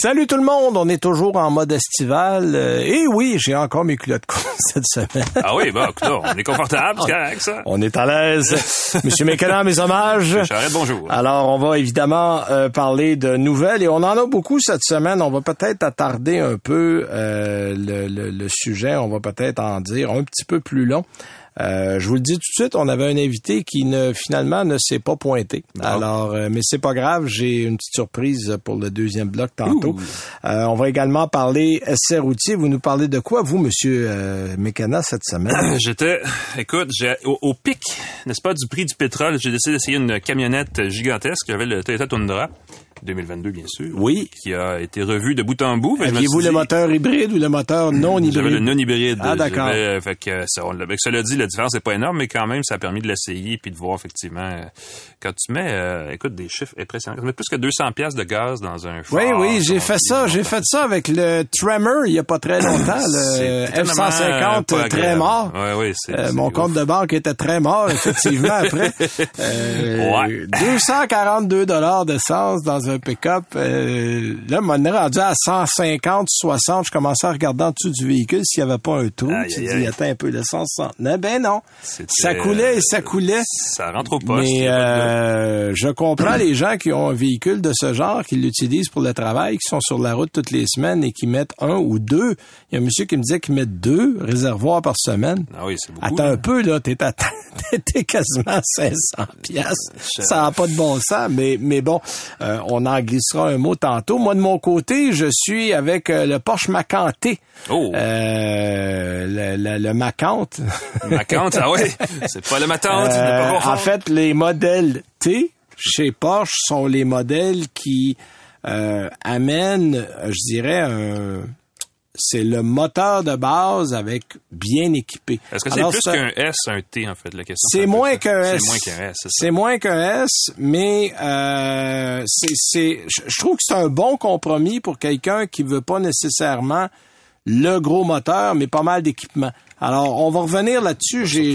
Salut tout le monde, on est toujours en mode estival. Euh, et oui, j'ai encore mes culottes courtes cette semaine. Ah oui, bon, là, on est confortable, c'est correct, ça. On est à l'aise. Monsieur Mécana, mes hommages. Charrette, bonjour. Alors, on va évidemment euh, parler de nouvelles et on en a beaucoup cette semaine. On va peut-être attarder un peu euh, le, le- le sujet. On va peut-être en dire un petit peu plus long. Euh, je vous le dis tout de suite, on avait un invité qui ne finalement ne s'est pas pointé. Alors, euh, mais c'est pas grave, j'ai une petite surprise pour le deuxième bloc tantôt. Euh, on va également parler essai routier. Vous nous parlez de quoi, vous, Monsieur euh, Mécana, cette semaine? J'étais, écoute, j'ai, au, au pic, n'est-ce pas, du prix du pétrole, j'ai décidé d'essayer une camionnette gigantesque. J'avais le Toyota Tundra, 2022, bien sûr. Oui. Qui a été revu de bout en bout. Aviez-vous le moteur hybride ou le moteur non hybride J'avais le non-hybride. Ah, d'accord. J'avais- Fait que, ça, on, avec cela dit, la différence n'est pas énorme, mais quand même, ça a permis de l'essayer puis de voir effectivement euh, quand tu mets, euh, écoute, des chiffres impressionnants. Tu mets plus que 200 pièces de gaz dans un Oui, oui, j'ai fait ça. J'ai fait ça avec le Tremor il y a pas très longtemps, le C'est tellement, F-150 euh, pas très mort. Ouais, ouais, c'est- Euh, mon ouf. compte de banque était très mort, effectivement, après. Euh, Ouais. 242 dollars d'essence dans un pick-up. Euh, là, m'en est rendu à 150, 60. Je commençais à regarder en dessous du véhicule s'il n'y avait pas un trou. Aïe, tu aïe, dis, attends un peu, s'en tenait. Ben non. Ça coulait et ça coulait. Ça rentre au poste. Mais euh, je comprends les gens qui ont un véhicule de ce genre, qui l'utilisent pour le travail, qui sont sur la route toutes les semaines et qui mettent un ou deux. Il y a un monsieur qui me disait qu'il met deux réservoirs par semaine. Ah oui, c'est beaucoup. Attends là. un peu, là, t'es, à, t'es quasiment à 500 piastres. Ça n'a pas de bon sens, mais, mais bon, euh, on en glissera un mot tantôt. Moi, de mon côté, je suis avec euh, le Porsche Macanté. Oh. Euh, le, le, le ah oui. C'est pas le n'est Euh, en fait, les modèles T chez Porsche sont les modèles qui euh, amènent, je dirais, un c'est le moteur de base avec bien équipé. Est-ce que c'est plus qu'un S, un T, en fait, la question? c'est moins qu'un S. C'est moins qu'un S, c'est moins qu'un S, mais euh, c'est, je trouve que c'est un bon compromis pour quelqu'un qui veut pas nécessairement le gros moteur, mais pas mal d'équipement. Alors, on va revenir là-dessus. J'ai,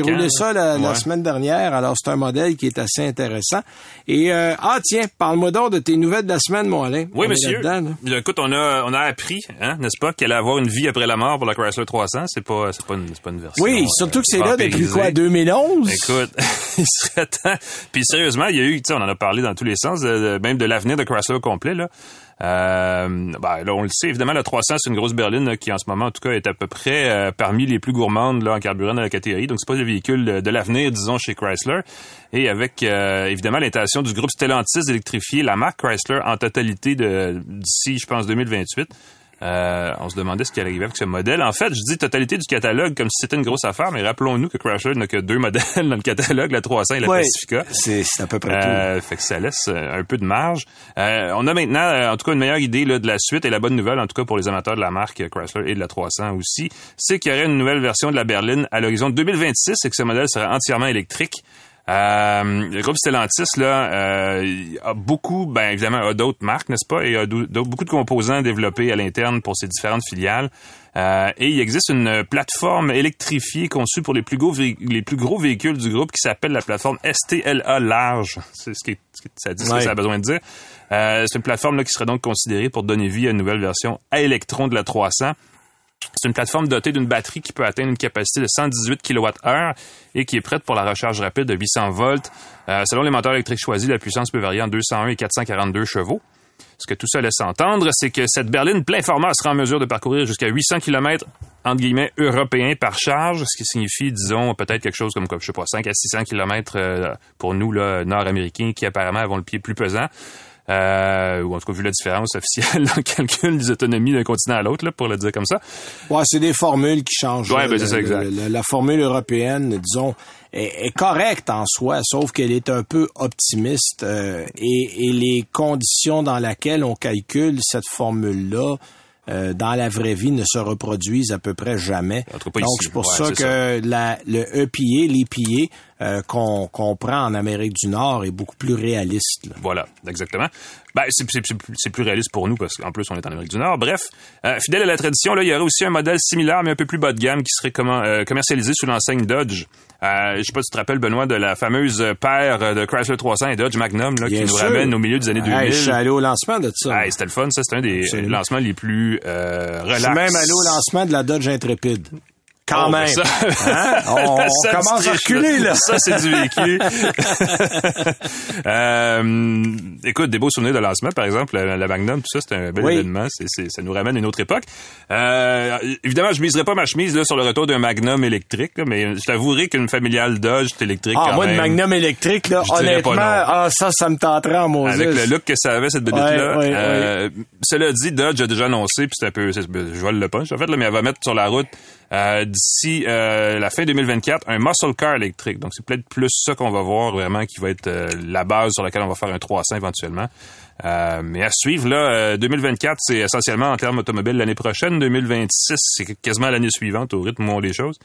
roulé ça la, semaine dernière. Alors, c'est un modèle qui est assez intéressant. Et euh, ah tiens, parle-moi donc de tes nouvelles de la semaine, mon Alain. Oui, On monsieur. là. Écoute, on a, on a appris, hein, n'est-ce pas, qu'elle allait avoir une vie après la mort pour la Chrysler 300. C'est pas, c'est pas une, c'est pas une version. Oui, euh, surtout que c'est là depuis quoi, 2011? Écoute, il serait temps. Puis sérieusement, il y a eu, tu sais, on en a parlé dans tous les sens, de- même de l'avenir de Chrysler complet, là. Euh, ben, là, on le sait, évidemment, la 300, c'est une grosse berline là, qui, en ce moment, en tout cas, est à peu près euh, parmi les plus gourmandes là, en carburant dans la catégorie. Donc, c'est pas le véhicule de, l'avenir, disons, chez Chrysler. Et avec, euh, évidemment, l'intention du groupe Stellantis d'électrifier la marque Chrysler en totalité d'ici, je pense, 2028. Euh, on se demandait ce qui allait arriver avec ce modèle. En fait, je dis totalité du catalogue comme si c'était une grosse affaire, mais rappelons-nous que Chrysler n'a que deux modèles dans le catalogue, la 300 et la Ouais, Pacifica. c'est, à peu près tout. Euh, fait que ça laisse euh, un peu de marge. Euh, on a maintenant, en tout cas, une meilleure idée là, de la suite et la bonne nouvelle, en tout cas pour les amateurs de la marque Chrysler et de la 300 aussi, c'est qu'il y aurait une nouvelle version de la berline à l'horizon 2026 et que ce modèle serait entièrement électrique. Euh, le groupe Stellantis là euh, a beaucoup, ben évidemment, a d'autres marques, n'est-ce pas, et a beaucoup de composants développés à l'interne pour ses différentes filiales. Euh, et il existe une plateforme électrifiée conçue pour les plus gros, vé- les plus gros véhicules du groupe qui s'appelle la plateforme STLA large. C'est ce qui, est- ce qui- ça dit ce que ça a besoin de dire. Euh, c'est une plateforme là, qui serait donc considérée pour donner vie à une nouvelle version à électrons de la 300. C'est une plateforme dotée d'une batterie qui peut atteindre une capacité de 118 kWh et qui est prête pour la recharge rapide de 800 volts. Euh, selon les moteurs électriques choisis, la puissance peut varier entre 201 et 442 chevaux. Ce que tout ça laisse entendre, c'est que cette berline plein format sera en mesure de parcourir jusqu'à 800 km entre guillemets, européen par charge, ce qui signifie, disons, peut-être quelque chose comme, comme je sais pas, 5 à 600 kilomètres euh, pour nous, là, nord-américains, qui apparemment avons le pied plus pesant. Euh, ou en tout cas, vu la différence officielle dans le calcul des autonomies d'un continent à l'autre, là, pour le dire comme ça. Ouais, c'est des formules qui changent. Ouais, ben, Le- c'est ça, exact. la formule européenne, disons, est, est correcte en soi, sauf qu'elle est un peu optimiste euh, et, et les conditions dans lesquelles on calcule cette formule-là euh, dans la vraie vie ne se reproduisent à peu près jamais. Donc c'est pour Ouais, ça que la, le EPA, l'EPA euh, qu'on qu'on prend en Amérique du Nord est beaucoup plus réaliste. là. Voilà, exactement. Ben, c'est, plus- réaliste pour nous parce qu'en plus, on est en Amérique du Nord. Bref, euh, fidèle à la tradition, là, il y aurait aussi un modèle similaire, mais un peu plus bas de gamme, qui serait comment, euh, commercialisé sous l'enseigne Dodge. Euh, je sais pas si tu te rappelles, Benoît, de la fameuse paire de Chrysler 300 et Dodge Magnum là, qui nous sûr. ramène au milieu des années 2000. Hey, je suis allé au lancement de ça. Hey, c'était le fun, ça. C'était un des Absolument. lancements les plus euh, relax. Je suis même allé au lancement de la Dodge Intrépide. Quand Oh, même. ben ça- Hein? On, commence à reculer, là. Ça, c'est du vécu. Euh, écoute, des beaux souvenirs de lancement, par exemple, la, la Magnum, tout ça, c'était un bel Oui. événement. Ça nous ramène à une autre époque. Euh, évidemment, je miserai pas ma chemise là, sur le retour d'un Magnum électrique, là, mais je t'avouerai qu'une familiale Dodge électrique Ah, quand moi, une. Magnum électrique, là, Je honnêtement, ah, ça, ça me tenterait en Moses. Avec le look que ça avait, cette bébête-là. Ouais, ouais, Euh, Cela dit, Dodge a déjà annoncé, puis c'est un peu, je vole le punch, en fait, là, mais elle va mettre sur la route euh, d'ici euh, la fin 2024 un muscle car électrique. Donc, c'est peut-être plus ça qu'on va voir vraiment qui va être euh, la base sur laquelle on va faire un 300 éventuellement. Euh, mais à suivre, là, euh, 2024, c'est essentiellement en termes automobiles l'année prochaine. 2026, c'est quasiment l'année suivante au rythme où on les choses.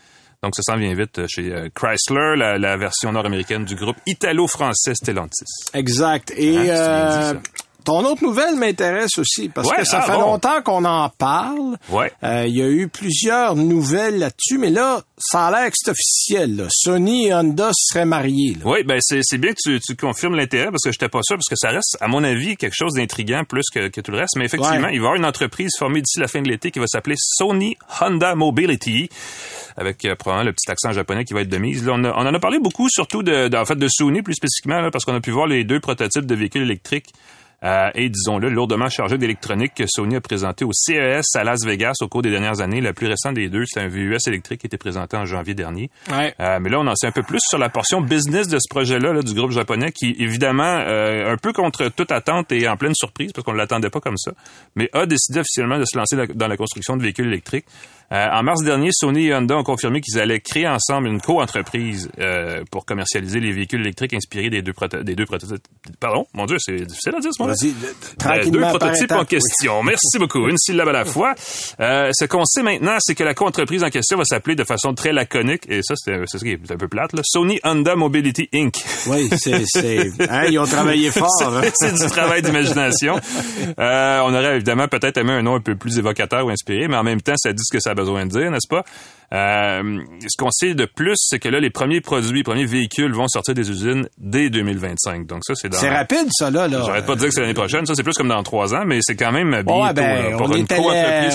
Donc, ça s'en vient vite chez Chrysler, la, la version nord-américaine du groupe italo-français Stellantis. Exact. Et Hein, ton autre nouvelle m'intéresse aussi, parce Ouais, que ça ah, fait bon. longtemps qu'on en parle. Ouais. Euh, Il y a eu plusieurs nouvelles là-dessus, mais là, ça a l'air que c'est officiel. là. Sony et Honda seraient mariés. là. Oui, ben c'est c'est bien que tu, tu confirmes l'intérêt parce que j'étais pas sûr parce que ça reste, à mon avis, quelque chose d'intriguant plus que, que tout le reste. Mais effectivement, Ouais. il va y avoir une entreprise formée d'ici la fin de l'été qui va s'appeler Sony Honda Mobility avec euh, probablement le petit accent japonais qui va être de mise. Là, on, a- on en a parlé beaucoup, surtout de, de- en fait de Sony plus spécifiquement là, parce qu'on a pu voir les deux prototypes de véhicules électriques. Euh, et disons-le, lourdement chargés d'électronique que Sony a présenté au CES à Las Vegas au cours des dernières années. Le plus récent des deux, c'est un VUS électrique qui a été présenté en janvier dernier. Ouais. Euh, mais là, on en sait un peu plus sur la portion business de ce projet-là là, du groupe japonais qui, évidemment, euh, un peu contre toute attente et en pleine surprise, parce qu'on ne l'attendait pas comme ça, mais a décidé officiellement de se lancer la- dans la construction de véhicules électriques. Euh, en mars dernier, Sony et Honda ont confirmé qu'ils allaient créer ensemble une co-entreprise euh, pour commercialiser les véhicules électriques inspirés des deux, des deux prototypes. Pardon, mon Dieu, c'est difficile à dire ce moment euh, deux prototypes en question. Merci beaucoup. Une syllabe à la fois. Euh, ce qu'on sait maintenant, c'est que la co-entreprise en question va s'appeler de façon très laconique, et ça, c'est ça qui est un peu plate, là, Sony Honda Mobility Inc. Oui, c'est, hein, ils ont travaillé fort. hein. c'est du travail d'imagination. On aurait évidemment peut-être aimé un nom un peu plus évocateur ou inspiré, mais en même temps, ça dit ce que ça besoin de dire, n'est-ce pas? Euh, ce qu'on sait de plus, c'est que là, les premiers produits, les premiers véhicules vont sortir des usines dès 2025. Donc ça, c'est dans... C'est rapide, ça, là. là. J'arrête pas de dire que c'est l'année prochaine. Ça, c'est plus comme dans trois ans, mais c'est quand même bientôt. Ouais, ben, là, pour on une est, allé-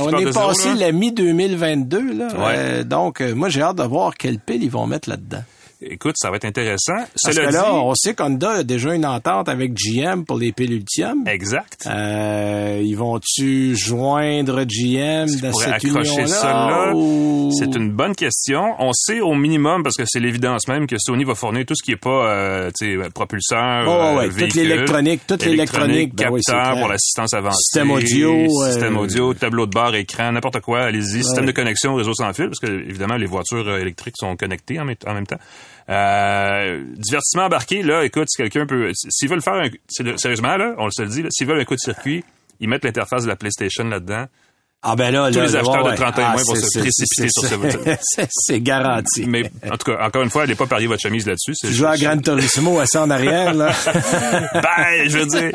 on est zéro, passé la mi-2022, là. Ouais. Euh, donc, euh, moi, j'ai hâte de voir quelle pile ils vont mettre là-dedans. Écoute, ça va être intéressant. Parce Cela que là, dit- on sait qu'Honda a déjà une entente avec GM pour les piles Ultium. Exact. Euh, ils vont-tu joindre GM dans pourrait cette accrocher là? ou- C'est une bonne question. On sait au minimum, parce que c'est l'évidence même, que Sony va fournir tout ce qui est pas euh, tu sais, propulseur, Oh, ouais, euh, toute véhicule, l'électronique, toute l'électronique, ben oui, capteur pour l'assistance avancée, Système audio, système euh, audio, tableau de bord, écran, n'importe quoi. Allez-y, système de connexion au réseau sans fil, parce que évidemment les voitures électriques sont connectées en même temps. Euh, divertissement embarqué, là, écoute, si quelqu'un peut, s'ils veulent faire un, sérieusement là, on se le dit, s'ils veulent un coup de circuit, ils mettent l'interface de la PlayStation là-dedans. Ah ben là, Tous là, les acheteurs ouais, de 30 ans et ouais. moins Ah, vont se précipiter sur ce vote. c'est- garanti. Mais en tout cas, encore une fois, allez pas parier votre chemise là-dessus. Tu joues à Gran Turismo assis en arrière, là. ben, je veux dire.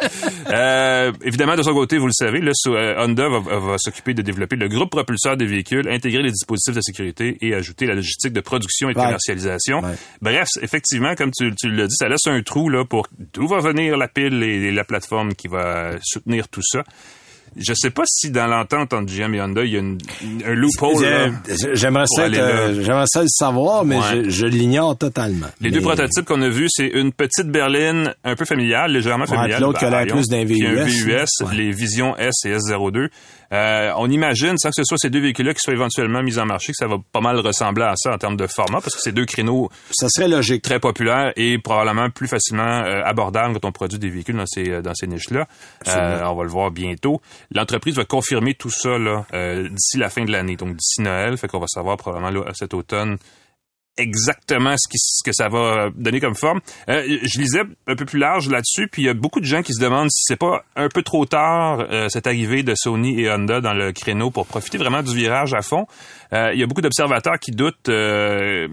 Euh, évidemment, de son côté, vous le savez, là, euh, Honda va, va s'occuper de développer le groupe propulseur des véhicules, intégrer les dispositifs de sécurité et ajouter la logistique de production et de Ouais. commercialisation. Ouais. Bref, effectivement, comme tu, tu l'as dit, ça laisse un trou là pour d'où va venir la pile et, et la plateforme qui va soutenir tout ça. Je sais pas si dans l'entente entre GM et Honda, il y a une, un loophole. J'aimerais ça, euh, j'aimerais ça le savoir, mais Ouais. je, je l'ignore totalement. Les deux prototypes qu'on a vus, c'est une petite berline un peu familiale, légèrement Ouais, familiale. puis l'autre qui a l'air plus d'un un VUS, VUS, ouais. les Vision S et S02. Euh, on imagine, sans que ce soit ces deux véhicules-là qui soient éventuellement mis en marché, que ça va pas mal ressembler à ça en termes de format, parce que c'est deux créneaux Ça serait logique. très populaires et probablement plus facilement euh, abordables quand on produit des véhicules dans ces, euh, dans ces niches-là. Euh, on va le voir bientôt. L'entreprise va confirmer tout ça là, euh, d'ici la fin de l'année, donc d'ici Noël. Fait qu'on va savoir probablement là, cet automne exactement ce, qui, ce que ça va donner comme forme. Euh, je lisais un peu plus large là-dessus, puis il y a beaucoup de gens qui se demandent si c'est pas un peu trop tard euh, cette arrivée de Sony et Honda dans le créneau pour profiter vraiment du virage à fond. Euh, il y a beaucoup d'observateurs qui doutent de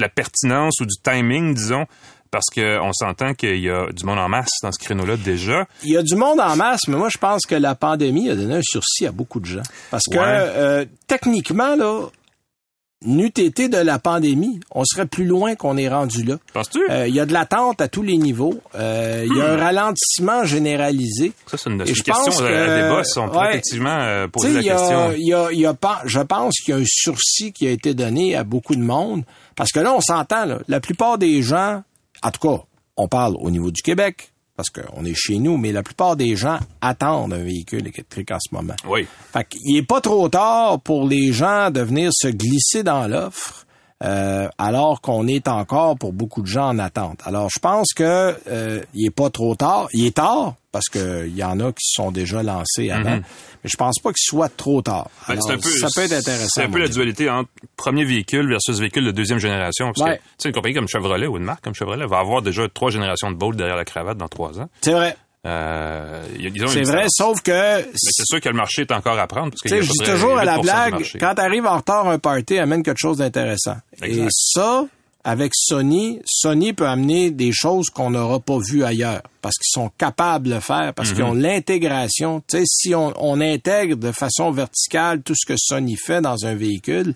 la pertinence ou du timing, disons, parce qu'on s'entend qu'il y a du monde en masse dans ce créneau-là déjà. Il y a du monde en masse, mais moi, je pense que la pandémie a donné un sursis à beaucoup de gens. Parce que, Ouais. euh, techniquement, là, n'eût été de la pandémie, on serait plus loin qu'on est rendu là. Penses-tu? Euh, Il y a de l'attente à tous les niveaux. Euh, Il y a un ralentissement généralisé. ça, c'est une, et je question pense à, à que- débat. on pourrait ouais. effectivement euh, poser la il y a- question. il y a, y a je pense qu'il y a un sursis qui a été donné à beaucoup de monde. Parce que là, on s'entend, là, la plupart des gens, en tout cas, on parle au niveau du Québec, parce qu'on est chez nous, mais la plupart des gens attendent un véhicule électrique en ce moment. Oui. Fait qu'il est pas trop tard pour les gens de venir se glisser dans l'offre. euh, alors qu'on est encore pour beaucoup de gens en attente. Alors je pense que euh, il est pas trop tard. Il est tard parce que il y en a qui se sont déjà lancés avant, mais je pense pas qu'il soit trop tard. Ben, Alors, c'est un peu, ça peut être intéressant. C'est un peu la dualité entre premier véhicule versus véhicule de deuxième génération. Parce Ouais. que, tu sais, une compagnie comme Chevrolet ou une marque comme Chevrolet va avoir déjà trois générations de Bolt derrière la cravate dans trois ans. C'est vrai. Euh, C'est vrai, sauf que Mais c'est sûr que le marché est encore à prendre. Parce qu'il a je dis toujours à la 8% du blague, quand t'arrives en retard un party, amène quelque chose d'intéressant. Et ça, avec Sony, Sony peut amener des choses qu'on n'aura pas vues ailleurs parce qu'ils sont capables de le faire, Mhm. parce qu'ils ont l'intégration. Tu sais, si on, on intègre de façon verticale tout ce que Sony fait dans un véhicule,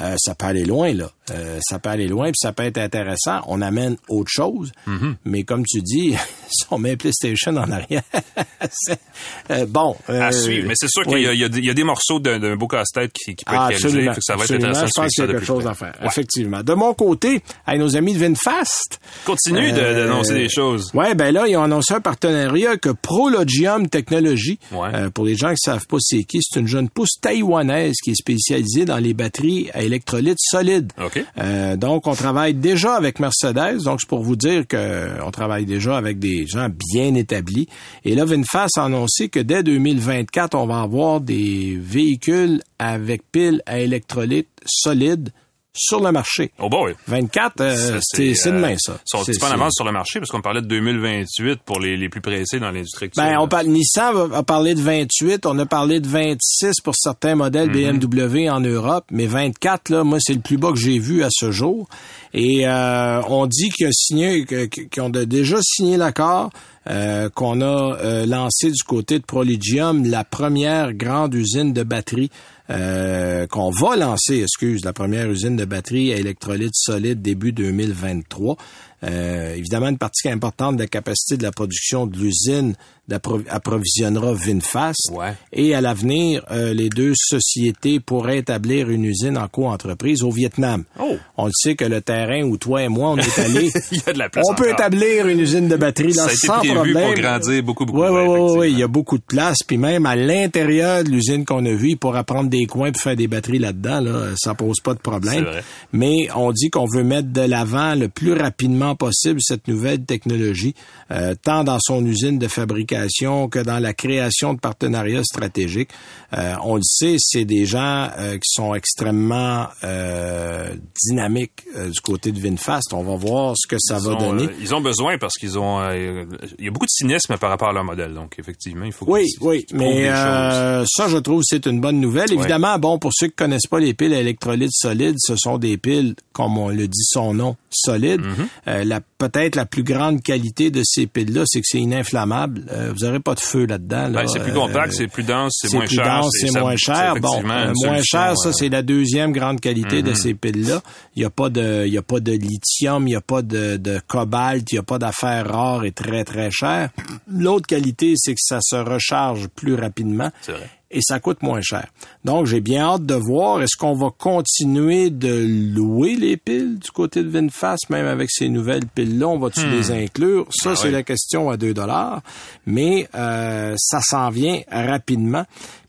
euh, ça peut aller loin, là. Euh, ça peut aller loin, puis ça peut être intéressant. On amène autre chose, Mhm. mais comme tu dis, si on met PlayStation en arrière, euh, bon. à euh, suivre. Mais c'est sûr oui. qu'il y, y y a des morceaux d'un beau casse-tête qui, qui peut Ah, être réalisé. que ça va absolument. être intéressant Je pense qu'il y a quelque chose à faire. Ouais. Effectivement. De mon côté, avec nos amis de VinFast. Continue de- Euh, d'annoncer des choses. Ouais, ben là, ils ont annoncé un partenariat avec Prologium Technology. Ouais. Euh, pour les gens qui savent pas c'est qui, c'est une jeune pousse taïwanaise qui est spécialisée dans les batteries à électrolytes solides. Euh, donc, on travaille déjà avec Mercedes. Donc, c'est pour vous dire que on travaille déjà avec des gens bien établis. Et là, VinFast a annoncé que dès 2024, on va avoir des véhicules avec piles à électrolytes solides sur le marché. Oh boy. 24, euh, c'est c'est euh, demain, ça. Ils sont un petit peu en avance sur le marché parce qu'on parlait de 2028 pour les, les plus pressés dans l'industrie. Ben, on parle, Nissan va- a parlé de 28, on a parlé de 26 pour certains modèles Mhm. BMW en Europe, mais 24, là, moi, c'est le plus bas que j'ai vu à ce jour. Et euh, on dit qu'ils ont signé, qu'ils ont déjà signé l'accord, euh, qu'on a euh, lancé du côté de Proligium la première grande usine de batterie euh, qu'on va lancer, excuse, la première usine de batterie à électrolyte solide début 2023. Euh, évidemment, une partie importante de la capacité de la production de l'usine approvisionnera VinFast. Ouais. Et à l'avenir, euh, les deux sociétés pourraient établir une usine en co-entreprise au Vietnam. Oh. On le sait que le terrain où toi et moi on est allés, Il y a de la place on peut établir une usine de batterie là, Ça a été sans prévu problème. pour grandir beaucoup, beaucoup. Oui, oui, oui, il y a beaucoup de place. Puis même à l'intérieur de l'usine qu'on a vue, il pourra prendre des coins pour faire des batteries là-dedans. Là, ça pose pas de problème. Mais on dit qu'on veut mettre de l'avant le plus rapidement possible cette nouvelle technologie, euh, tant dans son usine de fabrication que dans la création de partenariats stratégiques. Euh, on le sait, c'est des gens euh, qui sont extrêmement euh, dynamiques euh, du côté de VinFast. On va voir ce que ça Ils va ont, donner. ils ont besoin parce qu'ils ont. euh, il y a beaucoup de cynisme par rapport à leur modèle. Donc, effectivement, il faut Oui, qu'ils- oui, prouvent mais euh, ça, je trouve, c'est une bonne nouvelle. Évidemment, bon, pour ceux qui connaissent pas les piles électrolytes solides, ce sont des piles, comme on le dit son nom, solides. La peut-être la plus grande qualité de ces piles-là, c'est que c'est ininflammable. Euh, vous n'aurez pas de feu là-dedans. Là. Ben, c'est plus compact, c'est plus dense, c'est moins plus cher. dense, c'est moins cher. Bon, euh, moins solution, cher, ça c'est la deuxième grande qualité de Mhm. ces piles-là. Il n'y a pas de, il y a pas de lithium, il n'y a pas de, de cobalt, il n'y a pas d'affaires rares et très très chères. L'autre qualité, c'est que ça se recharge plus rapidement. C'est vrai. Et ça coûte moins cher. Donc, j'ai bien hâte de voir, est-ce qu'on va continuer de louer les piles du côté de VinFast, même avec ces nouvelles piles-là? On va-tu les inclure? Ça, Ah c'est oui. la question à 2 dollars. Mais euh, ça s'en vient rapidement.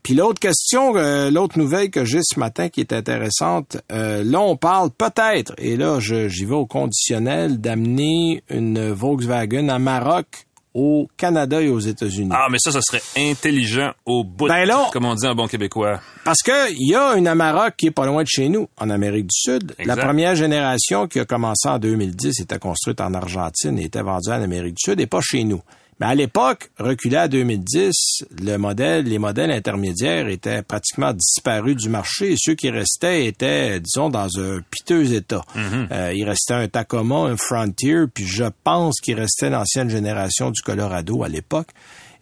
Puis l'autre question, euh, l'autre nouvelle que j'ai ce matin qui est intéressante, euh, là on parle peut-être, et là j'y vais au conditionnel, d'amener une Volkswagen à Maroc, au Canada et aux États-Unis. Ah, mais ça, ça serait intelligent au bout, Ben là- comme on dit en bon québécois. Parce que il y a une Amarok qui est pas loin de chez nous, en Amérique du Sud. La première génération qui a commencé en 2010 était construite en Argentine et était vendue en Amérique du Sud et pas chez nous. Mais à l'époque, reculé à 2010, le modèle, les modèles intermédiaires étaient pratiquement disparus du marché et ceux qui restaient étaient, disons, dans un piteux état. Euh, il restait un Tacoma, un Frontier, puis je pense qu'il restait l'ancienne génération du Colorado à l'époque.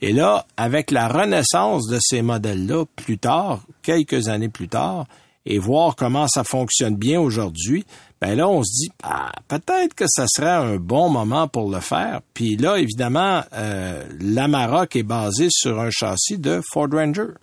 Et là, avec la renaissance de ces modèles-là, plus tard, quelques années plus tard, et voir comment ça fonctionne bien aujourd'hui, ben là, on se dit, ah, peut-être que ça serait un bon moment pour le faire. Puis là, évidemment, euh, l'Amarok est basé sur un châssis de Ford Ranger.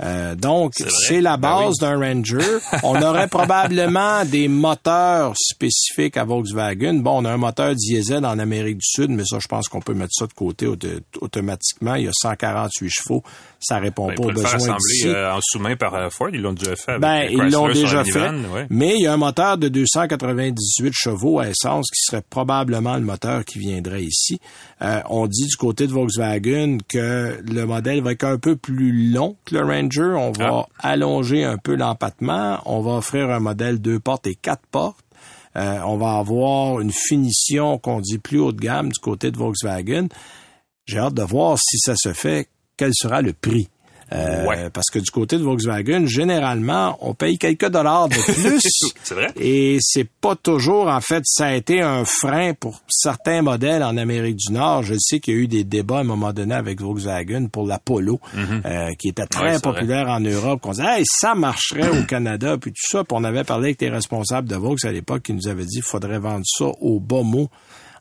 Euh, donc, C'est la Ben base oui. d'un Ranger. On aurait probablement des moteurs spécifiques à Volkswagen. Bon, on a un moteur diesel en Amérique du Sud, mais ça, je pense qu'on peut mettre ça de côté auto- automatiquement. Il y a 148 chevaux. Ça répond Ben, pas aux besoins d'ici. euh, en sous-main par euh, Ford. Ils l'ont déjà fait avec Ben, euh, ils l'ont déjà fait. ouais. Mais il y a un moteur de 298 chevaux à essence qui serait probablement le moteur qui viendrait ici. Euh, on dit du côté de Volkswagen que le modèle va être un peu plus long que le Ranger. On va allonger un peu l'empattement. On va offrir un modèle deux portes et quatre portes. Euh, on va avoir une finition qu'on dit plus haut de gamme du côté de Volkswagen. J'ai hâte de voir si ça se fait, quel sera le prix. Euh, Ouais. Parce que du côté de Volkswagen, généralement, on paye quelques dollars de plus. C'est vrai? Et c'est pas toujours, en fait, ça a été un frein pour certains modèles en Amérique du Nord. Je sais qu'il y a eu des débats à un moment donné avec Volkswagen pour la Polo, euh, qui était très Mhm. Ouais, populaire en Europe. Qu'on disait, hey, ça marcherait au Canada, puis tout ça. Puis on avait parlé avec les responsables de Volks à l'époque qui nous avaient dit, qu'il faudrait vendre ça au bas mot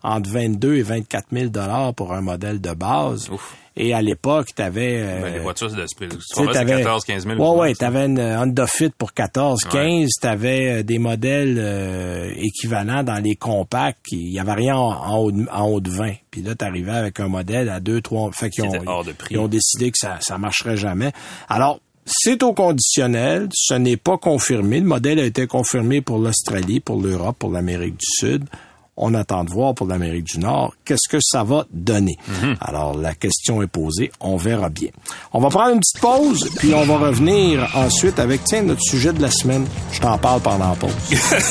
entre 22 et 24 000 dollars pour un modèle de base. Ouf. Et à l'époque, tu avais... Ben, les voitures, c'est de ce prix. Tu sais, c'est t'avais- 14, 15 000. Ouais, ouais, hein. t'avais une Honda Fit pour 14, 15, t'avais euh, des modèles euh, équivalents dans les compacts, il y avait rien en, en haut de, en haut de 20. Puis là, t'arrivais avec un modèle à 2, 3, fait qu'ils ont, hors de prix. ils ont décidé que ça, ça marcherait jamais. Alors, c'est au conditionnel, ce n'est pas confirmé. Le modèle a été confirmé pour l'Australie, pour l'Europe, pour l'Amérique du Sud. On attend de voir pour l'Amérique du Nord qu'est-ce que ça va donner. Alors, la question est posée, on verra bien. On va prendre une petite pause, puis on va revenir ensuite avec, tiens, notre sujet de la semaine. Je t'en parle pendant la pause.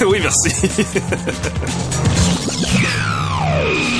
oui, merci.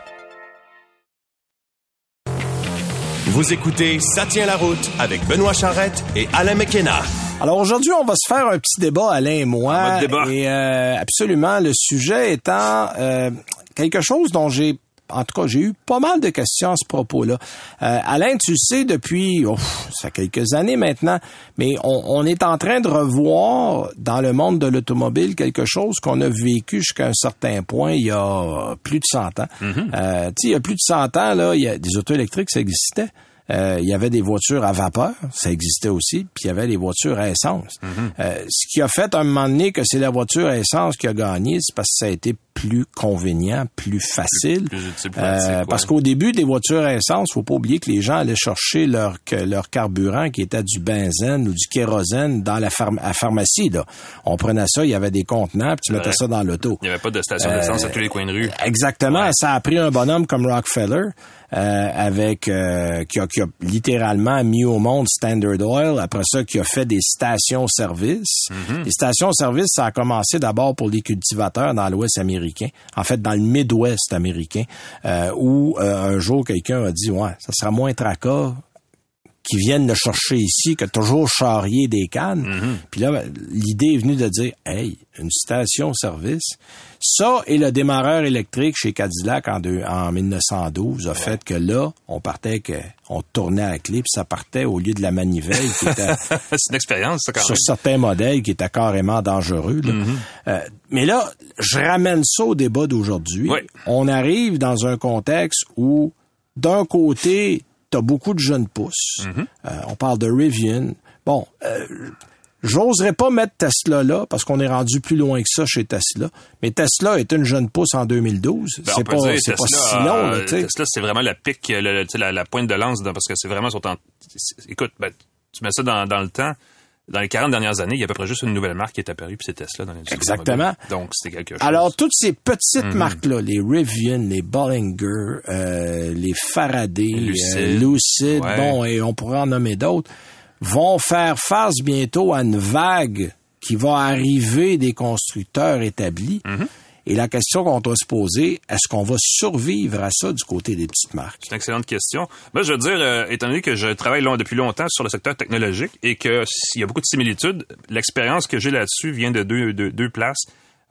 Vous écoutez Ça tient la route avec Benoît Charrette et Alain McKenna. Alors aujourd'hui, on va se faire un petit débat, Alain et moi. mode débat. Et euh, absolument, le sujet étant euh, quelque chose dont j'ai en tout cas, j'ai eu pas mal de questions à ce propos-là. Euh, Alain, tu le sais, depuis ça fait quelques années maintenant, mais on, on est en train de revoir dans le monde de l'automobile quelque chose qu'on a vécu jusqu'à un certain point il y a plus de 100 ans. Euh, tu sais, il y a plus de 100 ans, là, il y a des autos électriques, ça existait. Euh, il y avait des voitures à vapeur, ça existait aussi, puis il y avait des voitures à essence. Euh, ce qui a fait à un moment donné que c'est la voiture à essence qui a gagné, c'est parce que ça a été plus convénient, plus facile. Plus utile, plus Euh, pratique, parce qu'au début des voitures à essence, faut pas oublier que les gens allaient chercher leur leur carburant qui était du benzène ou du kérosène dans la, pharm- à pharmacie. Là. On prenait ça, il y avait des contenants, puis tu mettais ça dans l'auto. Il n'y avait pas de station d'essence à tous les coins de rue. Exactement. Ça a pris un bonhomme comme Rockefeller euh, avec euh, qui, a, qui a littéralement mis au monde Standard Oil. Après ça, qui a fait des stations-service. Les stations-service, ça a commencé d'abord pour les cultivateurs dans l'Ouest américain. En fait, dans le Midwest américain, euh, où euh, un jour quelqu'un a dit, ouais, ça sera moins tracas qui viennent le chercher ici que toujours charrier des cannes. Puis là, l'idée est venue de dire, hey, une station-service. Ça et le démarreur électrique chez Cadillac en, deux- en 1912 a fait que là, on partait que on tournait à la clé, puis ça partait au lieu de la manivelle qui était c'est une expérience, ça, quand sur même. certains modèles qui étaient carrément dangereux. là. Euh, mais là, je ramène ça au débat d'aujourd'hui. Oui. On arrive dans un contexte où, d'un côté, tu as beaucoup de jeunes pousses. Euh, on parle de Rivian. Bon, euh, j'oserais pas mettre Tesla là parce qu'on est rendu plus loin que ça chez Tesla. Mais Tesla est une jeune pousse en 2012. Ben, c'est pas, dire, pas si long, là, euh. Tesla, c'est vraiment la pique, le- la, la pointe de lance, parce que c'est vraiment c'est- Écoute, ben, tu mets ça dans, dans le temps. Dans les 40 dernières années, il y a à peu près juste une nouvelle marque qui est apparue, puis c'est Tesla dans l'industrie. Exactement. Donc, c'était quelque chose. Alors, toutes ces petites Mhm. marques-là, les Rivian, les Bollinger, euh, les Faraday, Lucid. euh, Lucid, Ouais. bon, et on pourrait en nommer d'autres, vont faire face bientôt à une vague qui va arriver des constructeurs établis. Mhm. Et la question qu'on doit se poser, est-ce qu'on va survivre à ça du côté des petites marques? C'est une excellente question. Moi, je veux dire, euh, étant donné que je travaille long- depuis longtemps sur le secteur technologique et que s'il y a beaucoup de similitudes, l'expérience que j'ai là-dessus vient de deux, de- deux places.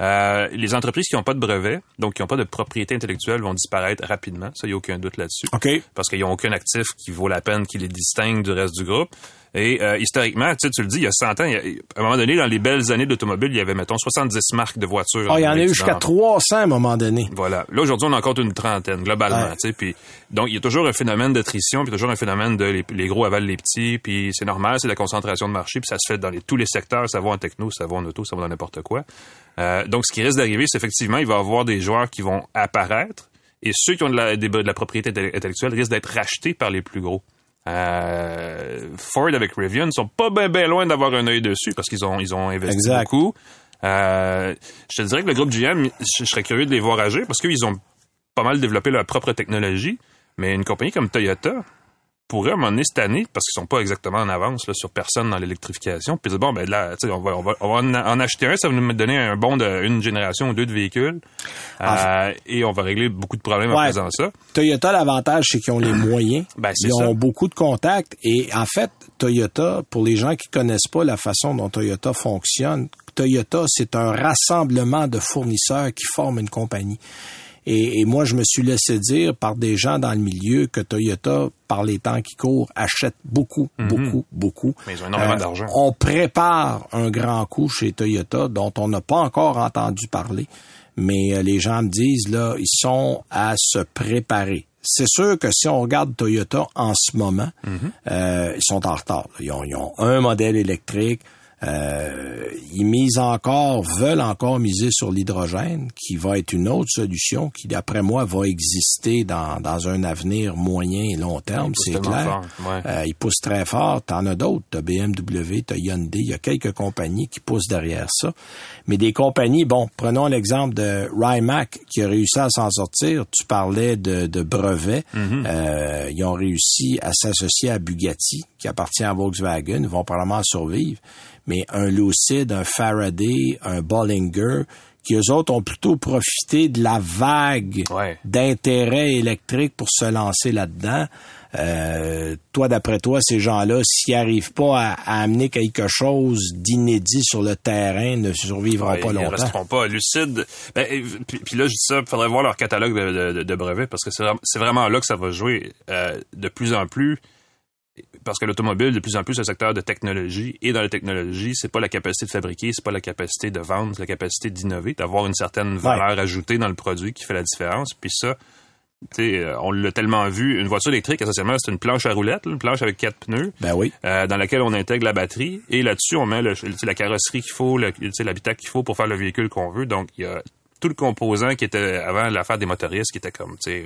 Euh, les entreprises qui n'ont pas de brevet, donc qui n'ont pas de propriété intellectuelle, vont disparaître rapidement. Ça, il n'y a aucun doute là-dessus. OK. Parce qu'ils n'ont aucun actif qui vaut la peine, qui les distingue du reste du groupe. Et euh, historiquement, tu sais, tu le dis, il y a 100 ans, il y a- à un moment donné, dans les belles années d'automobile, il y avait, mettons, 70 marques de voitures. Ah, il y en a eu jusqu'à Nord. 300 à un moment donné. Voilà. Là, aujourd'hui, on a encore une trentaine, globalement. Ouais. tu sais, Puis, donc, il y a toujours un phénomène d'attrition, puis toujours un phénomène de les, les gros avalent les petits, puis c'est normal, c'est la concentration de marché, puis ça se fait dans les- tous les secteurs, ça va en techno, ça va en auto, ça va dans n'importe quoi. Euh, donc, ce qui risque d'arriver, c'est effectivement, il va y avoir des joueurs qui vont apparaître, et ceux qui ont de la, de la propriété intellectuelle risquent d'être rachetés par les plus gros. Euh, Ford avec Rivian sont pas bien ben loin d'avoir un œil dessus parce qu'ils ont ils ont investi Exact. beaucoup. Euh, je te dirais que le groupe GM, je je serais curieux de les voir agir parce qu'ils ont pas mal développé leur propre technologie, mais une compagnie comme Toyota pourrait à un moment donné cette année, parce qu'ils sont pas exactement en avance là, sur personne dans l'électrification, puis bon, ben là, on va, on va, on va en, en acheter un, ça va nous donner un bon de une génération ou deux de véhicules, euh, et on va régler beaucoup de problèmes en faisant ça. Toyota, l'avantage, c'est qu'ils ont les moyens. Ben, c'est Ils ont ça. beaucoup de contacts. Et en fait, Toyota, pour les gens qui connaissent pas la façon dont Toyota fonctionne, Toyota, c'est un rassemblement de fournisseurs qui forment une compagnie. Et, et moi, je me suis laissé dire par des gens dans le milieu que Toyota, par les temps qui courent, achète beaucoup, beaucoup, beaucoup. Mhm. Euh, Mais ils ont énormément d'argent. On prépare un grand coup chez Toyota dont on n'a pas encore entendu parler. Mais euh, les gens me disent, là, ils sont à se préparer. C'est sûr que si on regarde Toyota en ce moment, euh, ils sont en retard. là. Ils ont, ils ont un modèle électrique. Euh, ils misent encore, veulent encore miser sur l'hydrogène, qui va être une autre solution qui, d'après moi, va exister dans, dans un avenir moyen et long terme, c'est clair. fort, ouais. Euh, ils poussent très fort. T'en as d'autres. T'as BMW, t'as Hyundai. Il y a quelques compagnies qui poussent derrière ça. Mais des compagnies, bon, prenons l'exemple de Rimac qui a réussi à s'en sortir. Tu parlais de, de brevets. Mm-hmm. Euh, ils ont réussi à s'associer à Bugatti, qui appartient à Volkswagen. Ils vont probablement survivre. Mais un Lucid, un Faraday, un Bollinger, qui eux autres ont plutôt profité de la vague Ouais. d'intérêt électrique pour se lancer là-dedans. Euh, toi, d'après toi, ces gens-là, s'ils n'arrivent pas à, à amener quelque chose d'inédit sur le terrain, ne survivront Ouais, pas ils longtemps. resteront pas lucides. Ben, et- puis, puis là, je dis ça, il faudrait voir leur catalogue de, de- de brevets parce que c'est vraiment- c'est vraiment là que ça va jouer euh, de plus en plus. Parce que l'automobile, de plus en plus, c'est un secteur de technologie. Et dans la technologie, c'est pas la capacité de fabriquer, c'est pas la capacité de vendre, c'est la capacité d'innover, d'avoir une certaine valeur ajoutée dans le produit qui fait la différence. Puis ça, euh, on l'a tellement vu. Une voiture électrique, essentiellement, c'est une planche à roulettes, une planche avec quatre pneus. Ben oui. euh, dans laquelle on intègre la batterie et là-dessus on met le, la carrosserie qu'il faut, l'habitacle qu'il faut pour faire le véhicule qu'on veut. Donc il y a tout le composant qui était avant l'affaire des motoristes, qui était comme, tu sais,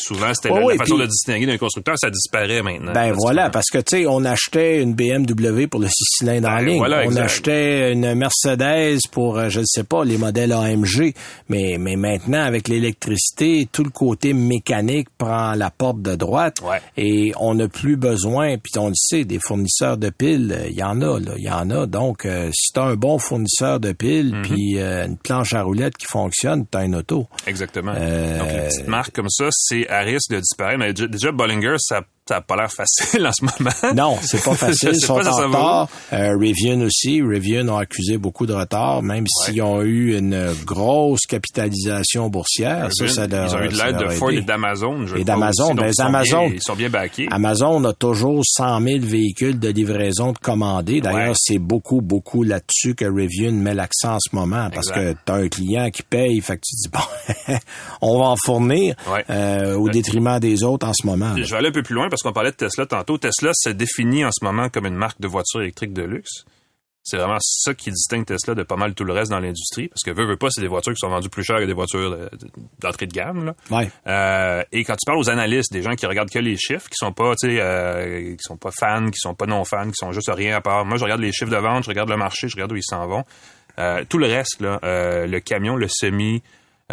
Souvent, c'était Ouais, la, ouais, façon de distinguer d'un constructeur, ça disparaît maintenant. Ben voilà, parce que tu sais, on achetait une BMW pour le six cylindres en Ben, ligne, voilà, on exact. achetait une Mercedes pour, euh, je ne sais pas, les modèles AMG, mais mais maintenant avec l'électricité, tout le côté mécanique prend la porte de droite Ouais. et on n'a plus besoin, puis on le sait, des fournisseurs de piles, euh, il y en a, là, il y en a. Donc, euh, si tu as un bon fournisseur de piles, Mhm. puis euh, une planche à roulettes qui fonctionne, tu as une auto. Exactement. Euh, Donc, les petites marques comme ça, c'est à risque de disparaître. Mais déjà- Bollinger, ça ça a pas l'air facile en ce moment. Non, c'est pas facile. Ils sont en retard. Euh, Rivian aussi. Rivian ont accusé beaucoup de retard, même s'ils ont eu une grosse capitalisation boursière. Ça, ça leur- Ils ont eu de l'aide de Ford aidé. et d'Amazon. Et d'Amazon. Ben, ils Amazon- bien- Ils sont bien backés. Amazon a toujours 100 000 véhicules de livraison de commandés. D'ailleurs, Ouais. c'est beaucoup, beaucoup là-dessus que Rivian met l'accent en ce moment parce Exact. que tu as un client qui paye, fait que tu dis, bon, on va en fournir Ouais. euh, au détriment des autres en ce moment. Je vais aller un peu plus loin parce qu'on parlait de Tesla tantôt. Tesla se définit en ce moment comme une marque de voiture électrique de luxe. C'est vraiment ça qui distingue Tesla de pas mal tout le reste dans l'industrie. Parce que veut, veut pas, c'est des voitures qui sont vendues plus chères que des voitures de- d'entrée de gamme. Là. Ouais. Euh, et quand tu parles aux analystes, des gens qui regardent que les chiffres, qui sont pas, euh, qui sont pas fans, qui sont pas non fans, qui sont juste rien à part. Moi, je regarde les chiffres de vente, je regarde le marché, je regarde où ils s'en vont. Euh, tout le reste, là, euh, le camion, le semi,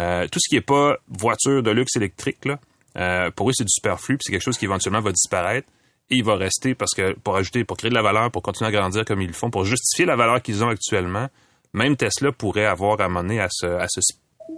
euh, tout ce qui est pas voiture de luxe électrique, là, euh, pour eux, c'est du superflu, puis c'est quelque chose qui éventuellement va disparaître. Et il va rester parce que pour ajouter, pour créer de la valeur, pour continuer à grandir comme ils le font, pour justifier la valeur qu'ils ont actuellement, même Tesla pourrait avoir à mener à se, à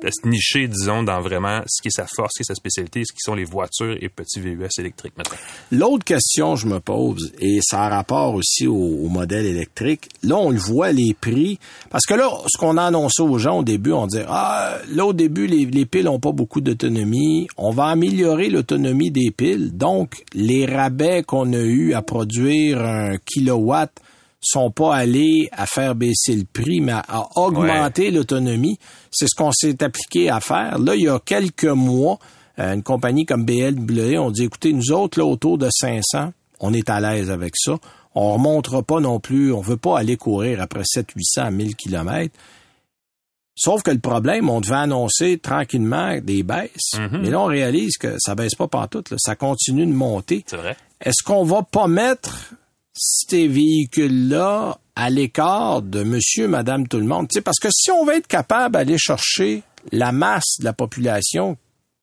à se nicher, disons, dans vraiment ce qui est sa force, ce qui est sa spécialité, ce qui sont les voitures et petits VUS électriques, maintenant. L'autre question que je me pose, et ça a rapport aussi au, modèle électrique, là, on le voit, les prix, parce que là, ce qu'on a annoncé aux gens au début, on dit, ah, là, au début, les, les piles ont pas beaucoup d'autonomie, on va améliorer l'autonomie des piles, donc les rabais qu'on a eu à produire un kilowatt sont pas allés à faire baisser le prix, mais à, augmenter l'autonomie. C'est ce qu'on s'est appliqué à faire. Là, il y a quelques mois, euh, une compagnie comme BLW, on dit, écoutez, nous autres, là, autour de 500, on est à l'aise avec ça. On remontera pas non plus, on veut pas aller courir après 7 800 1000 kilomètres. Sauf que le problème, on devait annoncer tranquillement des baisses. Mhm. Mais là, on réalise que ça baisse pas pantoute, là. ça continue de monter. C'est vrai? Est-ce qu'on va pas mettre ces véhicules-là à l'écart de monsieur, madame, tout le monde? Tu sais, parce que si on veut être capable d'aller chercher la masse de la population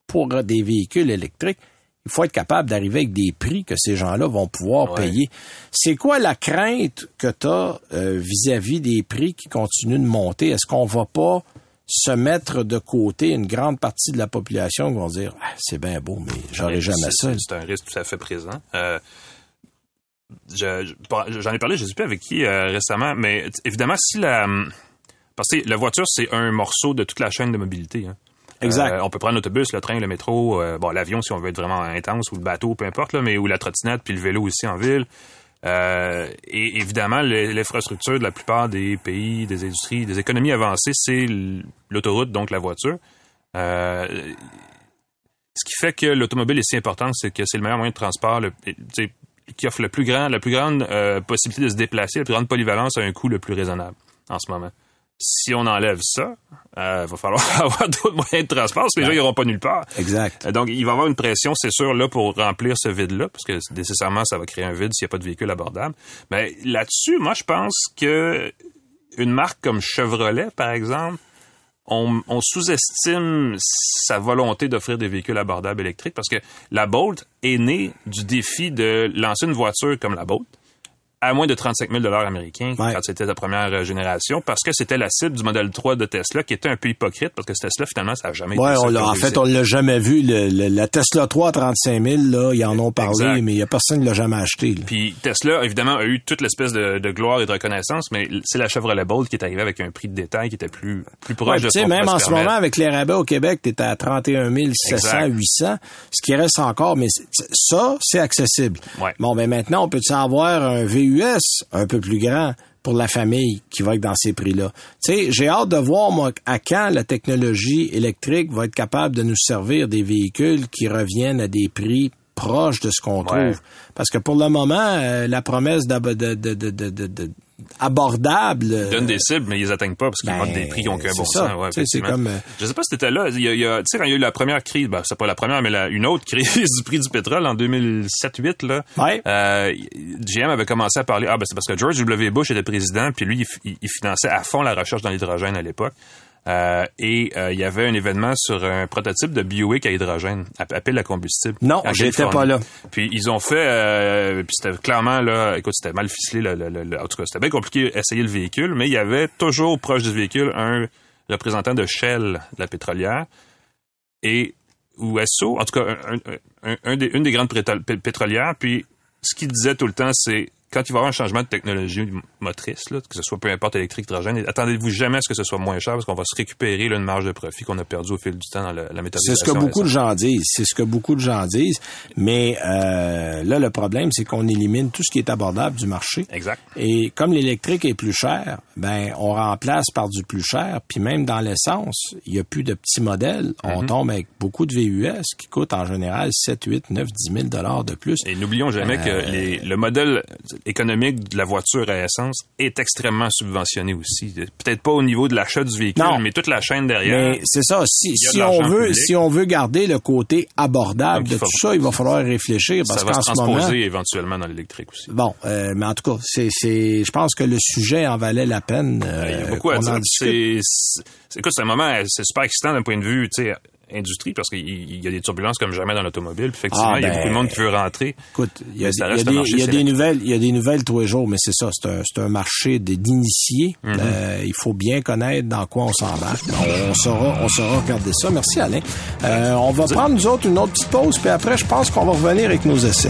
pour des véhicules électriques, il faut être capable d'arriver avec des prix que ces gens-là vont pouvoir Ouais. payer. C'est quoi la crainte que tu as vis-à-vis des prix qui continuent de monter? Est-ce qu'on va pas se mettre de côté une grande partie de la population qui vont dire Ah, c'est bien beau, mais j'aurai Mais jamais ça? C'est un risque tout à fait présent. Euh, je- je- J'en ai parlé, je ne sais plus avec qui euh, récemment, mais évidemment, si la... Parce que la voiture, c'est un morceau de toute la chaîne de mobilité. hein. Exact. Euh, on peut prendre l'autobus, le train, le métro, euh, bon, l'avion si on veut être vraiment intense, ou le bateau, peu importe, là, mais ou la trottinette, puis le vélo aussi en ville. Et évidemment, l'infrastructure de la plupart des pays, des industries, des économies avancées, c'est l'autoroute, donc la voiture. Euh, ce qui fait que l'automobile est si important, c'est que c'est le meilleur moyen de transport le, qui offre le plus grand, la plus grande euh, possibilité de se déplacer, la plus grande polyvalence à un coût le plus raisonnable en ce moment. Si on enlève ça, euh, va falloir avoir d'autres moyens de transport, parce que les gens n'iront pas nulle part. Exact. Euh, Donc, il va y avoir une pression, c'est sûr, là, pour remplir ce vide-là, parce que nécessairement, ça va créer un vide s'il n'y a pas de véhicule abordable. Mais là-dessus, moi, je pense que une marque comme Chevrolet, par exemple, on, on sous-estime sa volonté d'offrir des véhicules abordables électriques parce que la Bolt est née du défi de lancer une voiture comme la Bolt à moins de 35 000 américains Ouais. quand c'était la première euh, génération parce que c'était la cible du modèle 3 de Tesla qui était un peu hypocrite parce que Tesla finalement ça n'a jamais été on l'a, en réussi. fait, on l'a jamais vu. Le, le- la Tesla 3 à 35 000, là, ils en ont parlé, Exact. mais il y a personne qui l'a jamais acheté. là. Puis Tesla, évidemment, a eu toute l'espèce de, de gloire et de reconnaissance, mais c'est la Chevrolet Bolt qui est arrivée avec un prix de détail qui était plus, plus proche Ouais, de tu ce sais, qu'on même en ce moment, avec les rabais au Québec, t'es à 31 700, Exact. 800, ce qui reste encore, mais ça, c'est accessible. Ouais. Bon, ben maintenant, on peut-tu avoir un Un peu plus grand pour la famille qui va être dans ces prix-là? Tu sais, j'ai hâte de voir, moi, à quand la technologie électrique va être capable de nous servir des véhicules qui reviennent à des prix proches de ce qu'on Ouais. trouve. Parce que pour le moment, euh, la promesse de, de, de, abordables. Ils donnent des cibles, mais ils les atteignent pas parce qu'ils Ben, des prix qui n'ont aucun bon ça. sens. Ouais, c'est comme, euh, Je sais pas si t'étais là. Il y a, il y a- tu sais, quand il y a eu la première crise, ben, c'est pas la première, mais la- une autre crise du prix du pétrole en 2007-8, là. Ouais. Euh, GM avait commencé à parler, ah, ben, c'est parce que George W. Bush était président, puis lui, il- il finançait à fond la recherche dans l'hydrogène à l'époque. Euh, et euh, il y avait un événement sur un prototype de Buick à hydrogène, à, pile à combustible. Non, j'étais pas là. Puis ils ont fait, euh, puis c'était clairement là, écoute, c'était mal ficelé. Le, le- le- le- en tout cas, c'était bien compliqué d'essayer le véhicule, mais il y avait toujours proche du véhicule un représentant de Shell, la pétrolière, et ou Esso, en tout cas un, un- un- un des, une des grandes pétro- pé- pétrolières. Puis ce qu'il disait tout le temps, c'est quand il va y avoir un changement de technologie motrice, là, que ce soit peu importe électrique, hydrogène, attendez-vous jamais à ce que ce soit moins cher parce qu'on va se récupérer là, une marge de profit qu'on a perdue au fil du temps dans la, la méthodisation. C'est ce que beaucoup de gens disent. C'est ce que beaucoup de gens disent. Mais euh, là, le problème, c'est qu'on élimine tout ce qui est abordable du marché. Exact. Et comme l'électrique est plus cher, ben on remplace par du plus cher. Puis même dans l'essence, il y a plus de petits modèles. On Mhm. tombe avec beaucoup de VUS qui coûtent en général 7, 8, 9, 10 000 dollars de plus. Et n'oublions jamais Euh, que les- le modèle économique de la voiture à essence est extrêmement subventionné aussi. Peut-être pas au niveau de l'achat du véhicule, Non. mais toute la chaîne derrière. Mais c'est ça. Si, si on veut, public. si on veut garder le côté abordable de tout ça, il va falloir réfléchir parce ça va qu'en se transposer éventuellement dans l'électrique aussi. Bon, euh, mais en tout cas, c'est, c'est, je pense que le sujet en valait la peine. euh, Il y a beaucoup à dire. C'est, c'est- écoute, c'est un moment, c'est super excitant d'un point de vue, tu sais, industrie, parce qu'il il y a des turbulences comme jamais dans l'automobile. Effectivement, Ah, il y a ben, beaucoup de monde qui veut rentrer. Écoute, il y a, y des, y a nouvelles, il y a des nouvelles tous les jours, mais c'est ça, c'est un, c'est un marché d'initiés. Mhm. Euh, il faut bien connaître dans quoi on s'embarque. On, on saura, on saura regarder ça. Merci Alain. Euh, on va prendre nous autres une autre petite pause, puis après, je pense qu'on va revenir avec nos essais.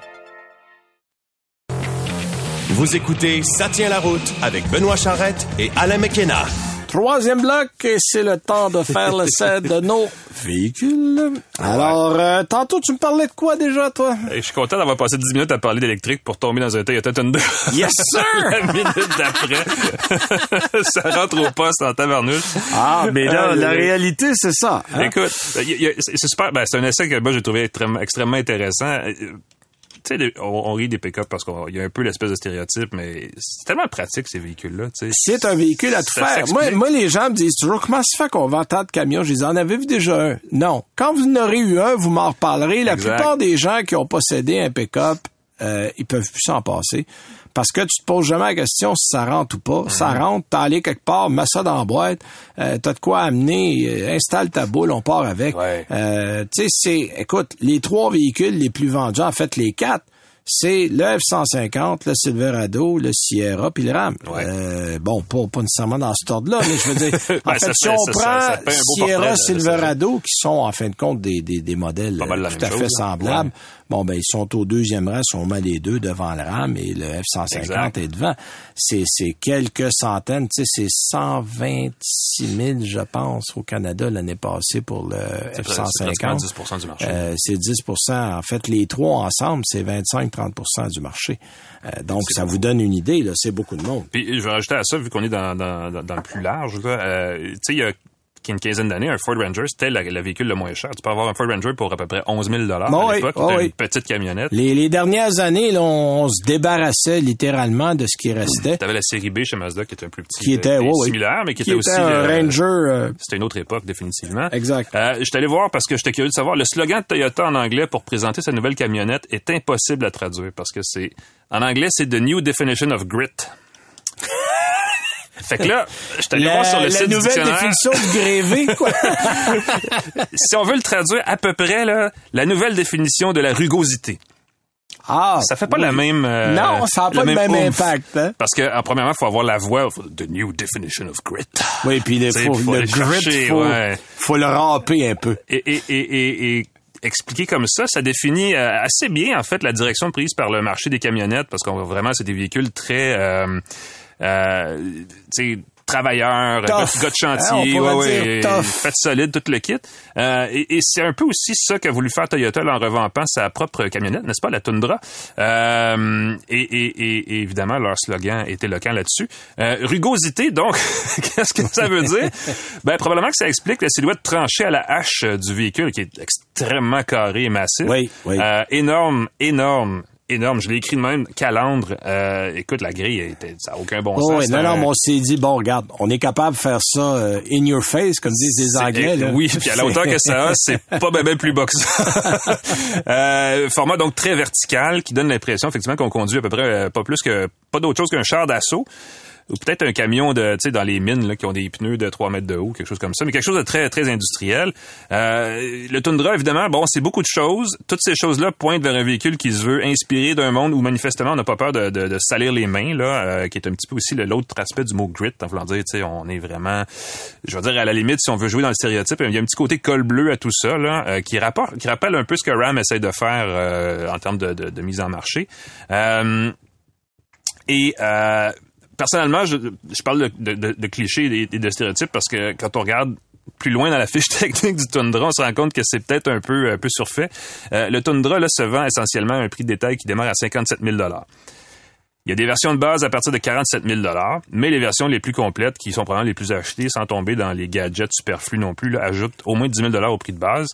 Vous écoutez Ça tient la route avec Benoît Charrette et Alain McKenna. Troisième bloc, et c'est le temps de faire l'essai de nos véhicules. Alors, euh, tantôt, tu me parlais de quoi déjà, toi? Et je suis content d'avoir passé 10 minutes à parler d'électrique pour tomber dans un Toyota Tundra. Yes, sir! la minute d'après, ça rentre au poste en tavernouche. Ah, mais là, Euh, la euh, réalité, c'est ça. hein? Écoute, a- c'est super. Ben, c'est un essai que moi j'ai trouvé extrêmement, extrêmement intéressant. Tu sais, les- on, on rit des pick-up parce qu'il y a un peu l'espèce de stéréotype, mais c'est tellement pratique ces véhicules-là. tu sais. C'est un véhicule à tout Ça faire. Moi, moi, les gens me disent toujours comment se fait qu'on vend tant de camions? Je dis, en avez-vous déjà un? Non. Quand vous en aurez eu un, vous m'en reparlerez. La Exact. plupart des gens qui ont possédé un pick-up, euh, ils peuvent plus s'en passer. Parce que tu te poses jamais la question si ça rentre ou pas. Ça Mhm. rentre, t'es allé quelque part, mets ça dans la boîte, euh, t'as de quoi amener, euh, installe ta boule, on part avec. Ouais. Euh, tu sais, c'est, écoute, les trois véhicules les plus vendus, en fait, les quatre, c'est le F-150, le Silverado, le Sierra, puis le Ram. Ouais. Euh, bon, pas, pas nécessairement dans cet ordre-là, mais je veux dire, en Ben, fait, si fait- on prend ça- ça portrait Sierra, Silverado, qui sont en fin de compte des, des, des modèles tout à fait chose, semblables, Ouais. Bon, ben, ils sont au deuxième rang, on met les deux devant le Ram et le F-150 Exact. est devant. C'est, c'est quelques centaines, tu sais, c'est 126 000, je pense, au Canada l'année passée pour le C'est pratiquement F-150. 10 du marché. Euh, c'est 10% En fait, les trois ensemble, c'est 25-30% du marché. Euh, donc, ça vous donne une idée, là, c'est beaucoup de monde. Puis je vais rajouter à ça, vu qu'on est dans, dans, dans, dans le plus large, là, euh, tu sais, il y a une quinzaine d'années, un Ford Ranger, c'était le véhicule le moins cher. Tu peux avoir un Ford Ranger pour à peu près 11 000 Bon, à oui, l'époque. oui. une petite camionnette. Les, les dernières années, là, on, on se débarrassait littéralement de ce qui restait, Tu avais la série B chez Mazda qui était un plus petit. qui était, euh, ouais, ouais. similaire, mais qui, était aussi... un euh, Ranger. euh, C'était une autre époque, définitivement. exact. Euh, je suis allé voir parce que j'étais curieux de savoir. Le slogan de Toyota en anglais pour présenter sa nouvelle camionnette est impossible à traduire parce que c'est en anglais c'est the new definition of grit. Fait que là, je suis allé La, voir sur le la site du nouvelle définition de grévé, quoi. Si on veut le traduire à peu près là, la nouvelle définition de la rugosité. Ah, Ça fait pas oui. la même. euh, Non, ça n'a pas le même, impact. Hein? Parce que, en premièrement, il faut avoir la voix. The new definition of grit. Oui, puis il faut, faut le grit, chercher, faut, ouais. faut le ramper un peu. Et, et, et, et, et expliqué comme ça, ça définit euh, assez bien en fait la direction prise par le marché des camionnettes parce qu'on vraiment c'est des véhicules très euh, euh, tu sais, travailleurs, gars, gars de chantier, Hein, ouais, ouais, fait solide, tout le kit. Euh, et et c'est un peu aussi ça qu'a voulu faire Toyota en revampant sa propre camionnette, n'est-ce pas, la Tundra? Euh, et, et- et- évidemment, leur slogan est éloquent là-dessus. Euh, rugosité, donc, qu'est-ce que ça veut dire? Ben, probablement que ça explique la silhouette tranchée à la hache du véhicule, qui est extrêmement carré et massif. Oui, oui. Euh, énorme, énorme, énorme. Je l'ai écrit de même, calandre. Euh, écoute, la grille, était, ça n'a aucun bon Oh, sens. non, non, mais on s'est dit, bon, regarde, on est capable de faire ça euh, in your face, comme disent les Anglais. Là. Oui, puis à la hauteur que ça a, c'est pas bien plus bas que ça. Euh, format donc très vertical qui donne l'impression effectivement qu'on conduit à peu près euh, pas plus que pas d'autre chose qu'un char d'assaut ou peut-être un camion de tu sais dans les mines là, qui ont des pneus de 3 mètres de haut, quelque chose comme ça, mais quelque chose de très très industriel. Euh, le Tundra évidemment, bon, c'est beaucoup de choses. Toutes ces choses-là pointent vers un véhicule qui se veut inspiré d'un monde où manifestement on n'a pas peur de, de, de salir les mains là, euh, qui est un petit peu aussi l'autre aspect du mot grit, en voulant dire, tu sais, on est vraiment je veux dire à la limite si on veut jouer dans le stéréotype, il y a un petit côté col bleu à tout ça là, euh, qui rapporte qui rappelle un peu ce que Ram essaie de faire euh, en termes de, de, de mise en marché. Euh, et euh, personnellement, je, parle de, clichés et de, stéréotypes parce que quand on regarde plus loin dans la fiche technique du Tundra, on se rend compte que c'est peut-être un peu, un peu surfait. Euh, le Tundra là, se vend essentiellement à un prix de détail qui démarre à 57 000 il y a des versions de base à partir de 47 000 mais les versions les plus complètes, qui sont probablement les plus achetées, sans tomber dans les gadgets superflus non plus, ajoutent au moins 10 000 au prix de base.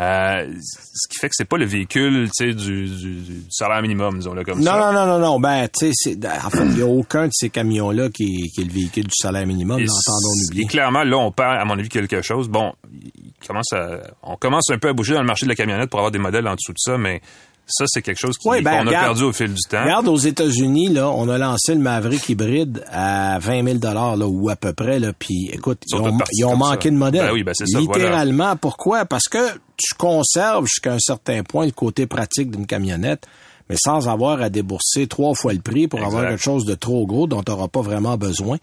Euh, ce qui fait que c'est pas le véhicule, tu sais, du, du, du salaire minimum, disons-le comme Non, ça. non, non, non, non. Ben, tu sais, c'est- en fait, il n'y a aucun de ces camions-là qui, est- qui est le véhicule du salaire minimum, et clairement, là, on perd, à mon avis, quelque chose. Bon, il commence à, on commence un peu à bouger dans le marché de la camionnette pour avoir des modèles en dessous de ça, mais ça, c'est quelque chose qui- qu'on ben, a perdu au fil du temps. Regarde, aux États-Unis, là, on a lancé le Maverick hybride à 20 000 là, ou à peu près, là, puis écoute, ils ont, ils ont manqué ça. de modèles. Ben oui, ben c'est ça, voilà. Littéralement, pourquoi? Parce que tu conserves jusqu'à un certain point le côté pratique d'une camionnette, mais sans avoir à débourser trois fois le prix pour avoir quelque chose de trop gros dont tu n'auras pas vraiment besoin.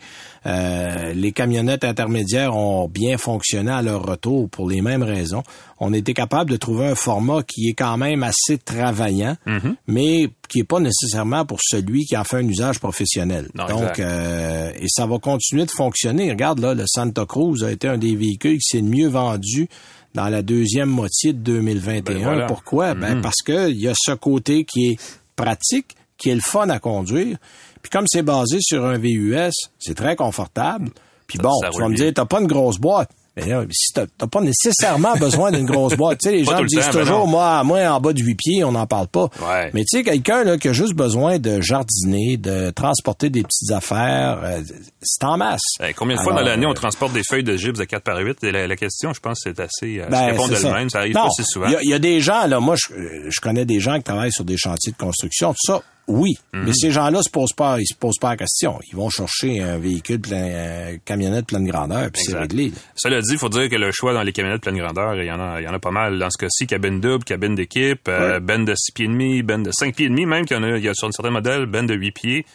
Euh, les camionnettes intermédiaires ont bien fonctionné à leur retour pour les mêmes raisons. On était capable de trouver un format qui est quand même assez travaillant, Mm-hmm. mais qui est pas nécessairement pour celui qui en fait un usage professionnel. Non, Donc, euh, et ça va continuer de fonctionner. Regarde là, le Santa Cruz a été un des véhicules qui s'est le mieux vendu dans la deuxième moitié de 2021. Ben voilà. Pourquoi? Ben Mhm. parce que il y a ce côté qui est pratique, qui est le fun à conduire. Puis comme c'est basé sur un VUS, c'est très confortable. Puis bon, ça tu vas me bien. dire, t'as pas une grosse boîte. Mais là, si t'as pas nécessairement besoin d'une grosse boîte. Tu sais, les Pas gens le disent temps, toujours, moi, moi, en bas de 8 pieds, on n'en parle pas. Ouais. Mais tu sais, quelqu'un là, qui a juste besoin de jardiner, de transporter des petites affaires, euh, c'est en masse. Eh, combien de fois dans l'année euh, on transporte des feuilles de gypse de 4 par 8? Et la, la question, je pense, c'est assez... Euh, Ben, répond c'est ça. arrive Non, pas si souvent. Il y y, a des gens, là, moi, je, euh, je connais des gens qui travaillent sur des chantiers de construction, tout ça, oui. Mhm. Mais ces gens-là se posent pas, ils se posent pas la question. Ils vont chercher un véhicule plein, euh, camionnette pleine grandeur, puis c'est réglé. Cela dit, il faut dire que le choix dans les camionnettes pleine grandeur, il y en a, il y en a pas mal. Dans ce cas-ci, cabine double, cabine d'équipe, euh, ben de 6 pieds et demi, ben de 5 pieds et demi même, qu'il y en a, il y a sur certains modèles, ben de 8 pieds.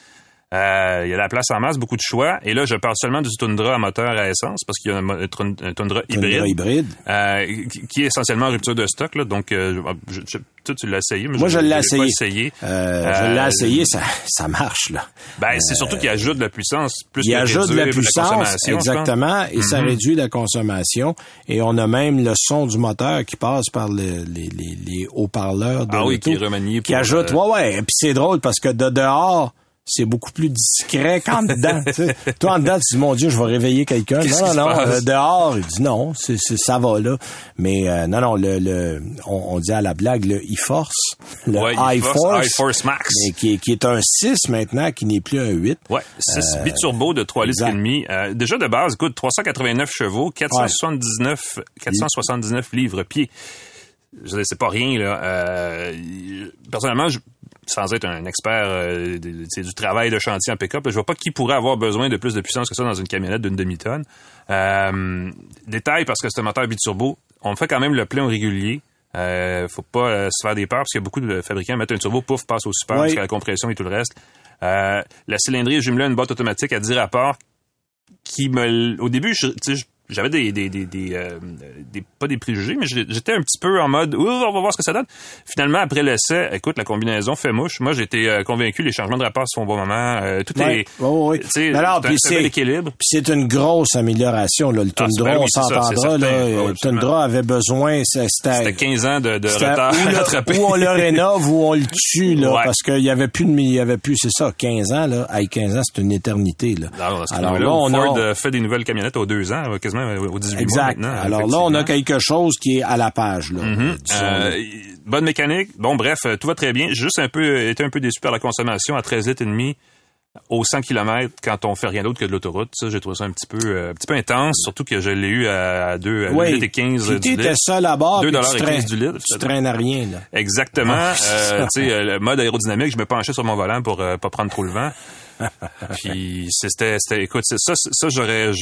Euh, il y a la place en masse, beaucoup de choix. Et là, je parle seulement du Tundra à moteur à essence, parce qu'il y a un, Tundra hybride. Tundra hybride. euh, qui- est essentiellement en rupture de stock. Là, donc, euh, je- je- toi, tu l'as essayé. Mais Moi, je l'ai essayé. essayé. Je l'ai essayé, ça, ça marche, là. Ben, c'est surtout qu'il ajoute de la puissance. Plus Il ajoute de la puissance, consommation, je pense. exactement, et ça Mhm. réduit la consommation. Et on a même le son du moteur qui passe par le- les, les, les haut-parleurs de Ah oui, qui est remanié qui ajoute, ouais, ouais. Et puis c'est drôle parce que de dehors, c'est beaucoup plus discret qu'en dedans. tu sais. Toi, en dedans, tu dis, mon Dieu, je vais réveiller quelqu'un. Non, non, non. euh, dehors, il dit non, c'est, ça va là. Mais euh, non, non, le, le on, on dit à la blague le e-force, le Ouais, i-force, Max. mais qui, est- qui est un 6 maintenant, qui n'est plus un 8. Ouais, 6 biturbo de 3 litres et demi. Euh, déjà de base, écoute, 389 chevaux, 479, 479 livres-pieds. Je veux dire, c'est pas rien, là. Euh, personnellement, je- sans être un expert euh, du travail de chantier en pick-up, je vois pas qui pourrait avoir besoin de plus de puissance que ça dans une camionnette d'une demi-tonne. Euh, détail, parce que c'est un moteur biturbo, on fait quand même le plein au régulier. Euh, faut pas euh, se faire des peurs parce qu'il y a beaucoup de fabricants mettent un turbo, pouf, passe au super, Oui. parce a la compression et tout le reste. La cylindrée est jumelée à une boîte automatique à 10 rapports qui me... Au début, je j'avais des, des, des, des, euh, des- pas des préjugés, mais j'étais un petit peu en mode, Ouh, on va voir ce que ça donne. Finalement, après l'essai, écoute, la combinaison fait mouche. Moi, j'étais euh, convaincu, les changements de rapport se font au bon moment. Euh, tout Ouais, est, sais, Mais alors, puis c'est équilibre. Puis c'est une grosse amélioration. Là. Le Ah, Tundra, ben oui, on s'entendra. là, Oui, Le absolument. Tundra avait besoin, C'était c'était 15 ans de, de retard ou, ou on le rénove ou on le tue, là, Ouais. parce qu'il y avait plus de, il y avait plus, c'est ça, 15 ans, là. Hey, 15 ans, c'est une éternité, là. Alors, là, on Ford a- euh, fait des nouvelles camionnettes aux deux ans, euh, quasiment euh, aux 18 mois Exact. maintenant. Alors là, on a quelque chose qui est à la page, là. Mhm. disons-le. Euh, bonne mécanique. Bon, bref, euh, tout va très bien. J'ai Juste un peu, été un peu déçu par la consommation à 13 litres et demi au 100 km quand on fait rien d'autre que de l'autoroute. Ça, j'ai trouvé ça un petit peu, euh, un petit peu intense, surtout que je l'ai eu à 2 Oui. litres et 15 Puis du litre. t'étais seul à bord, 2 puis tu et traînes- 15 du litre. Tu traînes à rien, là. Exactement. Ah, Euh, tu sais, euh, le mode aérodynamique, je me penchais sur mon volant pour euh, pas prendre trop le vent. Puis c'était, écoute, ça, ça j'aurais,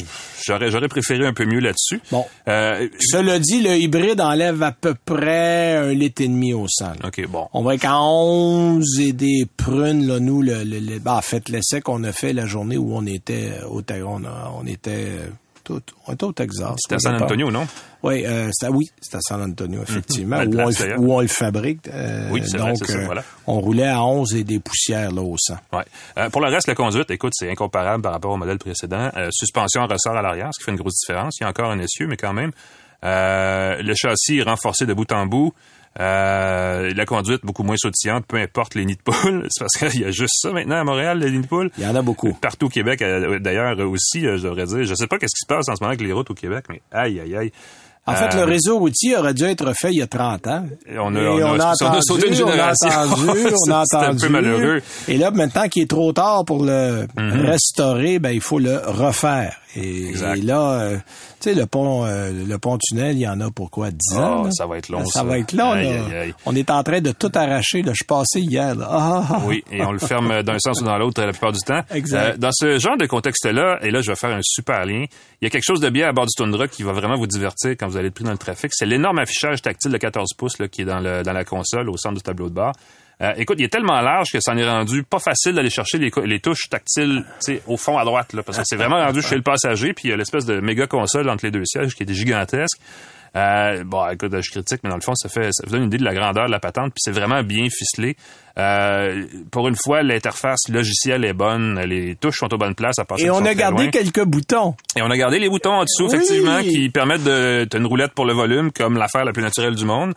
j'aurais, j'aurais préféré un peu mieux là-dessus. Bon. Euh, Cela dit, le hybride enlève à peu près un litre et demi au 100. là. ok, bon. On va être à 11 et des prunes, là, nous, le, le, le- ben, en fait, l'essai qu'on a fait la journée où on était au on, on était tout, on était au Texas. C'était à San Antonio, non? Oui, euh, c'était, oui, c'était à San Antonio, effectivement, où, on place, le, d'ailleurs. où on le fabrique. euh, Oui, vrai, donc, euh, on roulait à 11 et des poussières, là, au 100. Ouais. Euh, pour le reste, la conduite, écoute, c'est incomparable par rapport au modèle précédent. Suspension en ressort à l'arrière, ce qui fait une grosse différence. Il y a encore un essieu, mais quand même. Le châssis est renforcé de bout en bout. Euh, la conduite beaucoup moins sautillante, peu importe les nids de poule. C'est parce qu'il y a juste ça maintenant à Montréal, les nids de poule. Il y en a beaucoup. Partout au Québec, euh, d'ailleurs aussi, euh, je devrais dire. Je sais pas qu'est-ce qui se passe en ce moment avec les routes au Québec, mais aïe, aïe, aïe. En fait, Euh, le réseau routier aurait dû être fait il y a 30 ans. Et on a- Et on a- on a sauté une génération. On a entendu, on a C'était un entendu. peu malheureux. Et là, maintenant qu'il est trop tard pour le Mhm. restaurer, ben il faut le refaire. Et, là, euh, tu sais, le pont, euh, le pont tunnel, il y en a pour quoi 10 ans. Ah, là? ça va être long, Ça, ça. va être long. Aïe, là. aïe, aïe. On est en train de tout arracher. Là. Je suis passé hier. Là. Ah, ah, ah. Oui, et on le ferme d'un sens ou dans l'autre la plupart du temps. Exact. Euh, dans ce genre de contexte-là, et là, je vais faire un super lien, il y a quelque chose de bien à bord du Tundra qui va vraiment vous divertir quand vous allez être pris dans le trafic. C'est l'énorme affichage tactile de 14 pouces là, qui est dans, le, dans la console au centre du tableau de bord. Euh, écoute, il est tellement large que ça en est rendu pas facile d'aller chercher les, touches tactiles au fond à droite, là, parce que c'est vraiment rendu chez le passager, puis il y a l'espèce de méga console entre les deux sièges qui est gigantesque. Euh, bon, écoute, je critique, mais dans le fond, ça fait, ça vous donne une idée de la grandeur de la patente, puis c'est vraiment bien ficelé. Euh, pour une fois, l'interface logicielle est bonne, les touches sont aux bonnes places. À passer Et on a gardé loin. quelques boutons. Et on a gardé les boutons en dessous, Oui. effectivement, qui permettent de t'as une roulette pour le volume, comme l'affaire la plus naturelle du monde.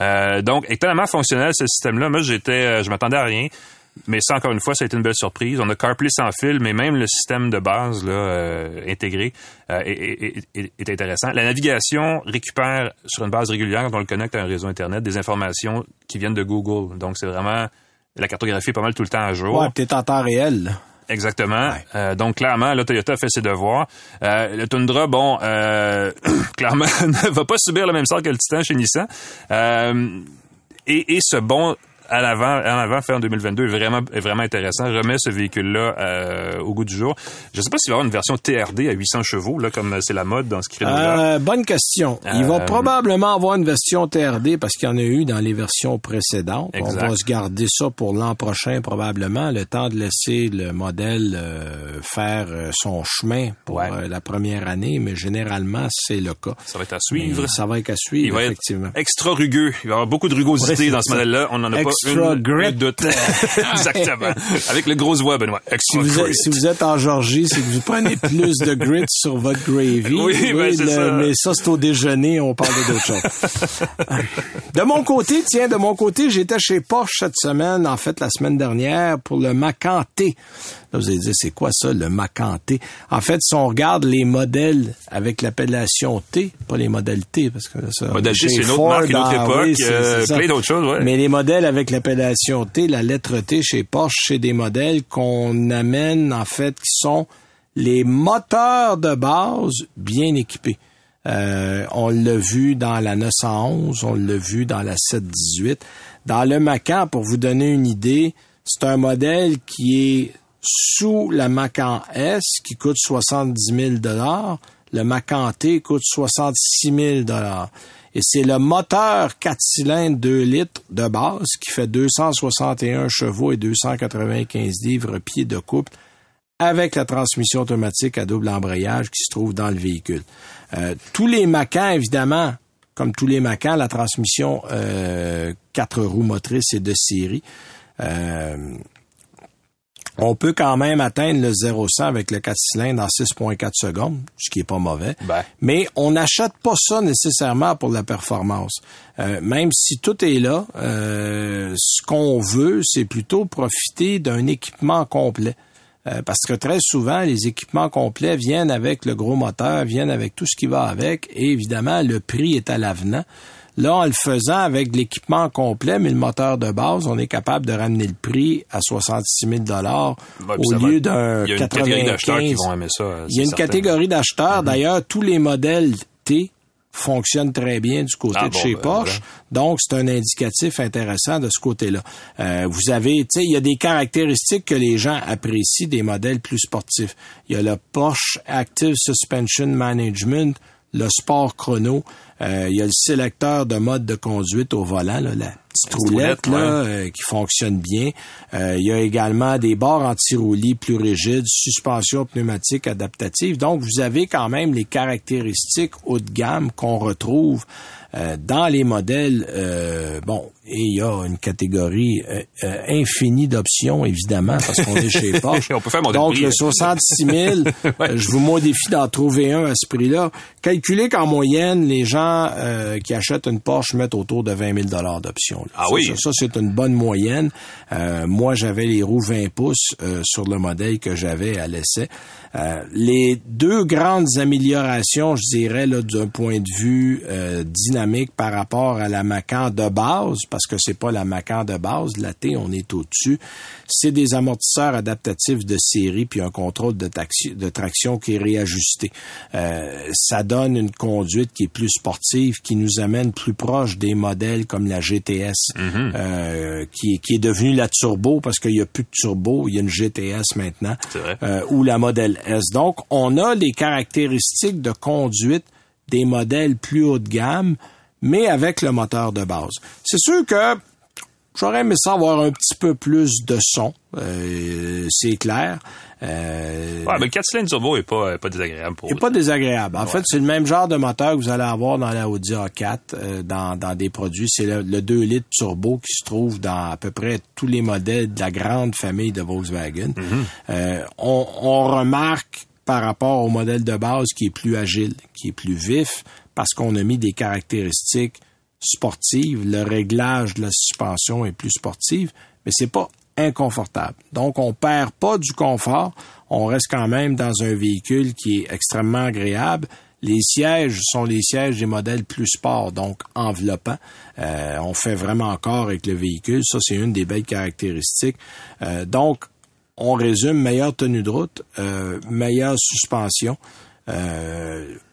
Euh, donc, étonnamment fonctionnel ce système-là. Moi, j'étais, euh, je m'attendais à rien. Mais ça, encore une fois, ça a été une belle surprise. On a CarPlay sans fil, mais même le système de base là, euh, intégré est- est intéressant. La navigation récupère sur une base régulière, quand on le connecte à un réseau Internet, des informations qui viennent de Google. Donc, c'est vraiment... La cartographie est pas mal tout le temps à jour. Ouais, peut-être en temps réel. Exactement. Euh, donc clairement, là, Toyota fait ses devoirs. Euh, le Tundra, bon, euh, clairement, ne va pas subir le même sort que le Titan chez Nissan. Et, et ce bon à l'avant, en avant fait en 2022 est vraiment, est vraiment intéressant. Remet ce véhicule-là euh, au goût du jour. Je sais pas s'il va y avoir une version TRD à 800 chevaux, là, comme c'est la mode dans ce créneau-là. Euh, bonne question. Il va Euh, probablement avoir une version TRD parce qu'il y en a eu dans les versions précédentes. Exact. On va se garder ça pour l'an prochain probablement, le temps de laisser le modèle euh, faire euh, son chemin pour Ouais. euh, la première année, mais généralement c'est le cas. Ça va être à suivre. Mais Ça va être à Il suivre, être effectivement. extra rugueux. Il va y avoir beaucoup de rugosité Ouais, dans ce modèle-là. On n'en a pas Extra grit. doute. Exactement. Avec le grosse voix, Benoît. Si Extra vous, êtes, grit. si vous êtes en Georgie, c'est que vous prenez plus de grits sur votre gravy. Oui, ben, le- ça. mais ça, c'est au déjeuner, on parle d'autre chose. de mon côté, tiens, de mon côté, j'étais chez Porsche cette semaine, en fait, la semaine dernière, pour le Macan T. Là, vous allez dire, c'est quoi ça, le Macan T? En fait, si on regarde les modèles avec l'appellation T, pas les modèles T, parce que ça... Modèle T, c'est une autre marque, une autre époque, oui, euh, plein d'autres choses, ouais. Mais les modèles avec l'appellation T, la lettre T chez Porsche, c'est des modèles qu'on amène, en fait, qui sont les moteurs de base bien équipés. Euh, on l'a vu dans la 911, on l'a vu dans la 718. Dans le Macan, pour vous donner une idée, c'est un modèle qui est sous la Macan S, qui coûte 70 000 Le Macan T coûte 66 000 Et c'est le moteur 4 cylindres 2 litres de base qui fait 261 chevaux et 295 livres pieds de couple avec la transmission automatique à double embrayage qui se trouve dans le véhicule. Euh, tous les Macans, évidemment, comme tous les Macans, la transmission euh, quatre roues motrices est de série. Euh, on peut quand même atteindre le 0-100 avec le 4 cylindres en 6.4 secondes, ce qui est pas mauvais. Ben. Mais on n'achète pas ça nécessairement pour la performance. Euh, même si tout est là, euh, ce qu'on veut, c'est plutôt profiter d'un équipement complet. Euh, parce que très souvent, les équipements complets viennent avec le gros moteur, viennent avec tout ce qui va avec, et évidemment, le prix est à l'avenant. Là, en le faisant avec l'équipement complet, mais le moteur de base, on est capable de ramener le prix à 66 000 dollars Ouais, au lieu d'un Il y a une catégorie d'acheteurs qui 95. vont aimer ça. euh, Il y a une certain. catégorie d'acheteurs. D'ailleurs, tous les modèles T fonctionnent très bien du côté Ah de bon, chez ben, Porsche. Donc, c'est un indicatif intéressant de ce côté-là. Euh, vous avez, tu sais, il y a des caractéristiques que les gens apprécient des modèles plus sportifs. Il y a le Porsche Active Suspension Management, le Sport Chrono. Euh, il y a le sélecteur de mode de conduite au volant, là, la petite roulette, roulette, là, euh, qui fonctionne bien. Euh, il y a également des barres anti-roulis plus rigides, suspension pneumatique adaptative. Donc, vous avez quand même les caractéristiques haut de gamme qu'on retrouve euh, dans les modèles. euh, bon, et il y a une catégorie euh, euh, infinie d'options, évidemment, parce qu'on est chez Porsche. On peut faire Donc, prix, le là. 66 000, euh, je vous modifie d'en trouver un à ce prix-là. Calculez qu'en moyenne, les gens euh, qui achètent une Porsche mettent autour de 20 000 d'options. Ah Ça, oui? Ça, ça, c'est une bonne moyenne. Euh, moi, j'avais les roues 20 pouces euh, sur le modèle que j'avais à l'essai. Euh, les deux grandes améliorations, je dirais, là, d'un point de vue euh, dynamique par rapport à la Macan de base, parce que c'est pas la Macan de base, la T, on est au-dessus, c'est des amortisseurs adaptatifs de série puis un contrôle de, taxi- de traction qui est réajusté. Euh, ça donne une conduite qui est plus sportive, qui nous amène plus proche des modèles comme la GTS, euh, qui, est- qui est devenue la turbo parce qu'il n'y a plus de turbo, il y a une GTS maintenant, C'est vrai. euh, ou la modèle Donc, on a les caractéristiques de conduite des modèles plus haut de gamme, mais avec le moteur de base. C'est sûr que J'aurais aimé ça avoir un petit peu plus de son, euh, c'est clair. Euh, Ouais, mais le 4 cylindres turbo est pas, est pas désagréable pour il n'est pas désagréable. En fait, c'est le même genre de moteur que vous allez avoir dans la Audi A4, euh, dans, dans des produits. C'est le, le 2 litres turbo qui se trouve dans à peu près tous les modèles de la grande famille de Volkswagen. Euh, on, on remarque par rapport au modèle de base qui est plus agile, qui est plus vif, parce qu'on a mis des caractéristiques sportives. Le réglage de la suspension est plus sportive, mais c'est pas inconfortable. Donc, on perd pas du confort. On reste quand même dans un véhicule qui est extrêmement agréable. Les sièges sont les sièges des modèles plus sport, donc enveloppants. Euh, on fait vraiment encore avec le véhicule. Ça, c'est une des belles caractéristiques. Euh, donc, on résume meilleure tenue de route, euh, meilleure suspension.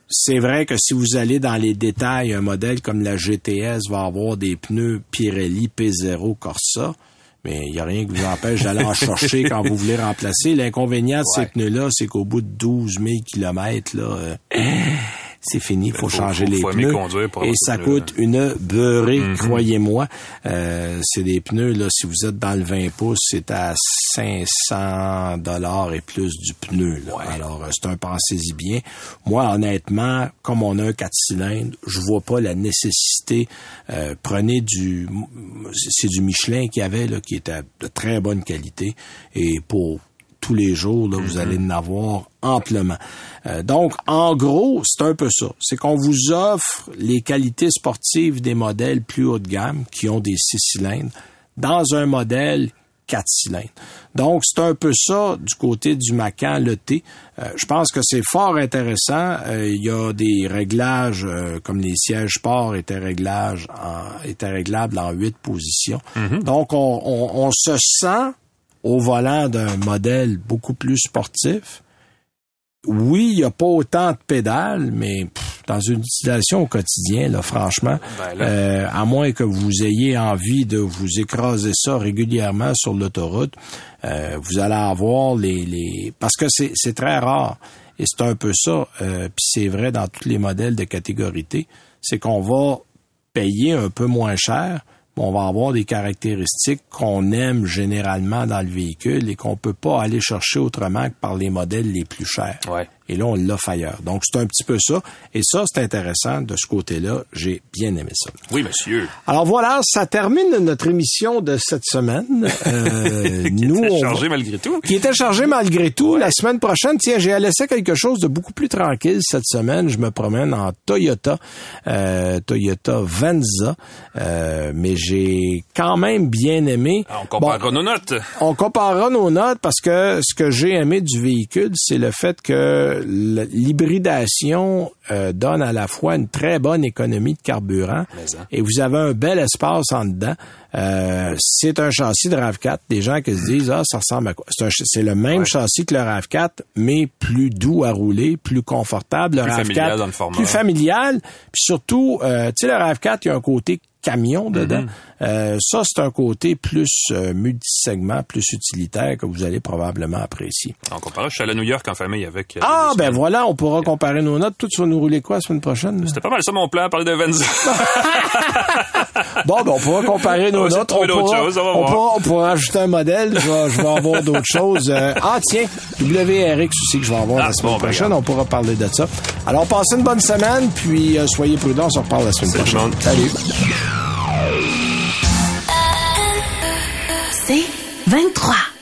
C'est vrai que si vous allez dans les détails, un modèle comme la GTS va avoir des pneus Pirelli P0 Corsa, mais il n'y a rien qui vous empêche d'aller en chercher quand vous voulez remplacer. L'inconvénient de ces pneus-là, c'est qu'au bout de 12 000 kilomètres, là, euh, c'est fini, il faut, Faut- changer faut- les faut pneus. conduire pour et ça coûte une beurrée, croyez-moi. Euh, c'est des pneus, là, si vous êtes dans le 20 pouces, c'est à 500 dollars et plus du pneu. Là. Alors, euh, c'est un pensez-y bien. Moi, honnêtement, comme on a un 4 cylindres, je vois pas la nécessité. Euh, prenez du... C'est du Michelin qu'il y avait, là, qui était de très bonne qualité. Et pour tous les jours, là, vous allez en avoir amplement. Euh, donc, en gros, c'est un peu ça. C'est qu'on vous offre les qualités sportives des modèles plus haut de gamme qui ont des six cylindres dans un modèle 4 cylindres. Donc, c'est un peu ça du côté du Macan le T. Euh, je pense que c'est fort intéressant. Euh, Il y a des réglages, euh, comme les sièges sport étaient, réglages en- étaient réglables en huit positions. Donc, on, on- on se sent au volant d'un modèle beaucoup plus sportif. Oui, il n'y a pas autant de pédales, mais pff, dans une utilisation au quotidien, là, franchement, Ben là. euh, à moins que vous ayez envie de vous écraser ça régulièrement sur l'autoroute, euh, vous allez avoir les, les... parce que c'est c'est très rare. Et c'est un peu ça, euh, puis c'est vrai dans tous les modèles de catégorie T, c'est qu'on va payer un peu moins cher, on va avoir des caractéristiques qu'on aime généralement dans le véhicule et qu'on peut pas aller chercher autrement que par les modèles les plus chers. Ouais. Et là, on l'offre ailleurs. Donc, c'est un petit peu ça. Et ça, c'est intéressant de ce côté-là. J'ai bien aimé ça. Oui, monsieur. Alors voilà, ça termine notre émission de cette semaine. Euh, qui nous, était on chargé va- malgré tout. qui était chargé malgré tout. La semaine prochaine, tiens, j'ai laissé quelque chose de beaucoup plus tranquille cette semaine. Je me promène en Toyota, euh, Toyota Venza, euh, mais j'ai quand même bien aimé. Ah, on comparera nos notes. On comparera nos notes parce que ce que j'ai aimé du véhicule, c'est le fait que l'hybridation euh, donne à la fois une très bonne économie de carburant hein. et vous avez un bel espace en dedans. Euh, c'est un châssis de RAV4. Des gens qui se disent ah ça ressemble à quoi? C'est le même châssis que le RAV4, mais plus doux à rouler, plus confortable. Le Plus RAV4 familial dans le format. plus familial. Puis surtout, euh, tu sais le RAV4, il y a un côté camion dedans. Mm-hmm. Euh, ça, c'est un côté plus euh, multisegment, plus utilitaire que vous allez probablement apprécier. On comparera, je suis allé à New York en famille avec... euh, Ah, ben voilà, on pourra comparer nos notes. Tout sur nous rouler quoi la semaine prochaine? C'était pas mal ça mon plan, parler de Venza. Bon, ben, on pourra comparer nos On notes. d'autres pourra, choses, on va on pourra- on pourra ajouter un modèle. Je vais, je vais avoir d'autres choses. Euh, ah, tiens, WRX aussi que je vais avoir Ah, la semaine bon, ben, prochaine. regarde. on pourra parler de ça. Alors, passez une bonne semaine, puis euh, soyez prudents. On se reparle la semaine prochaine. Salut. C'est 23.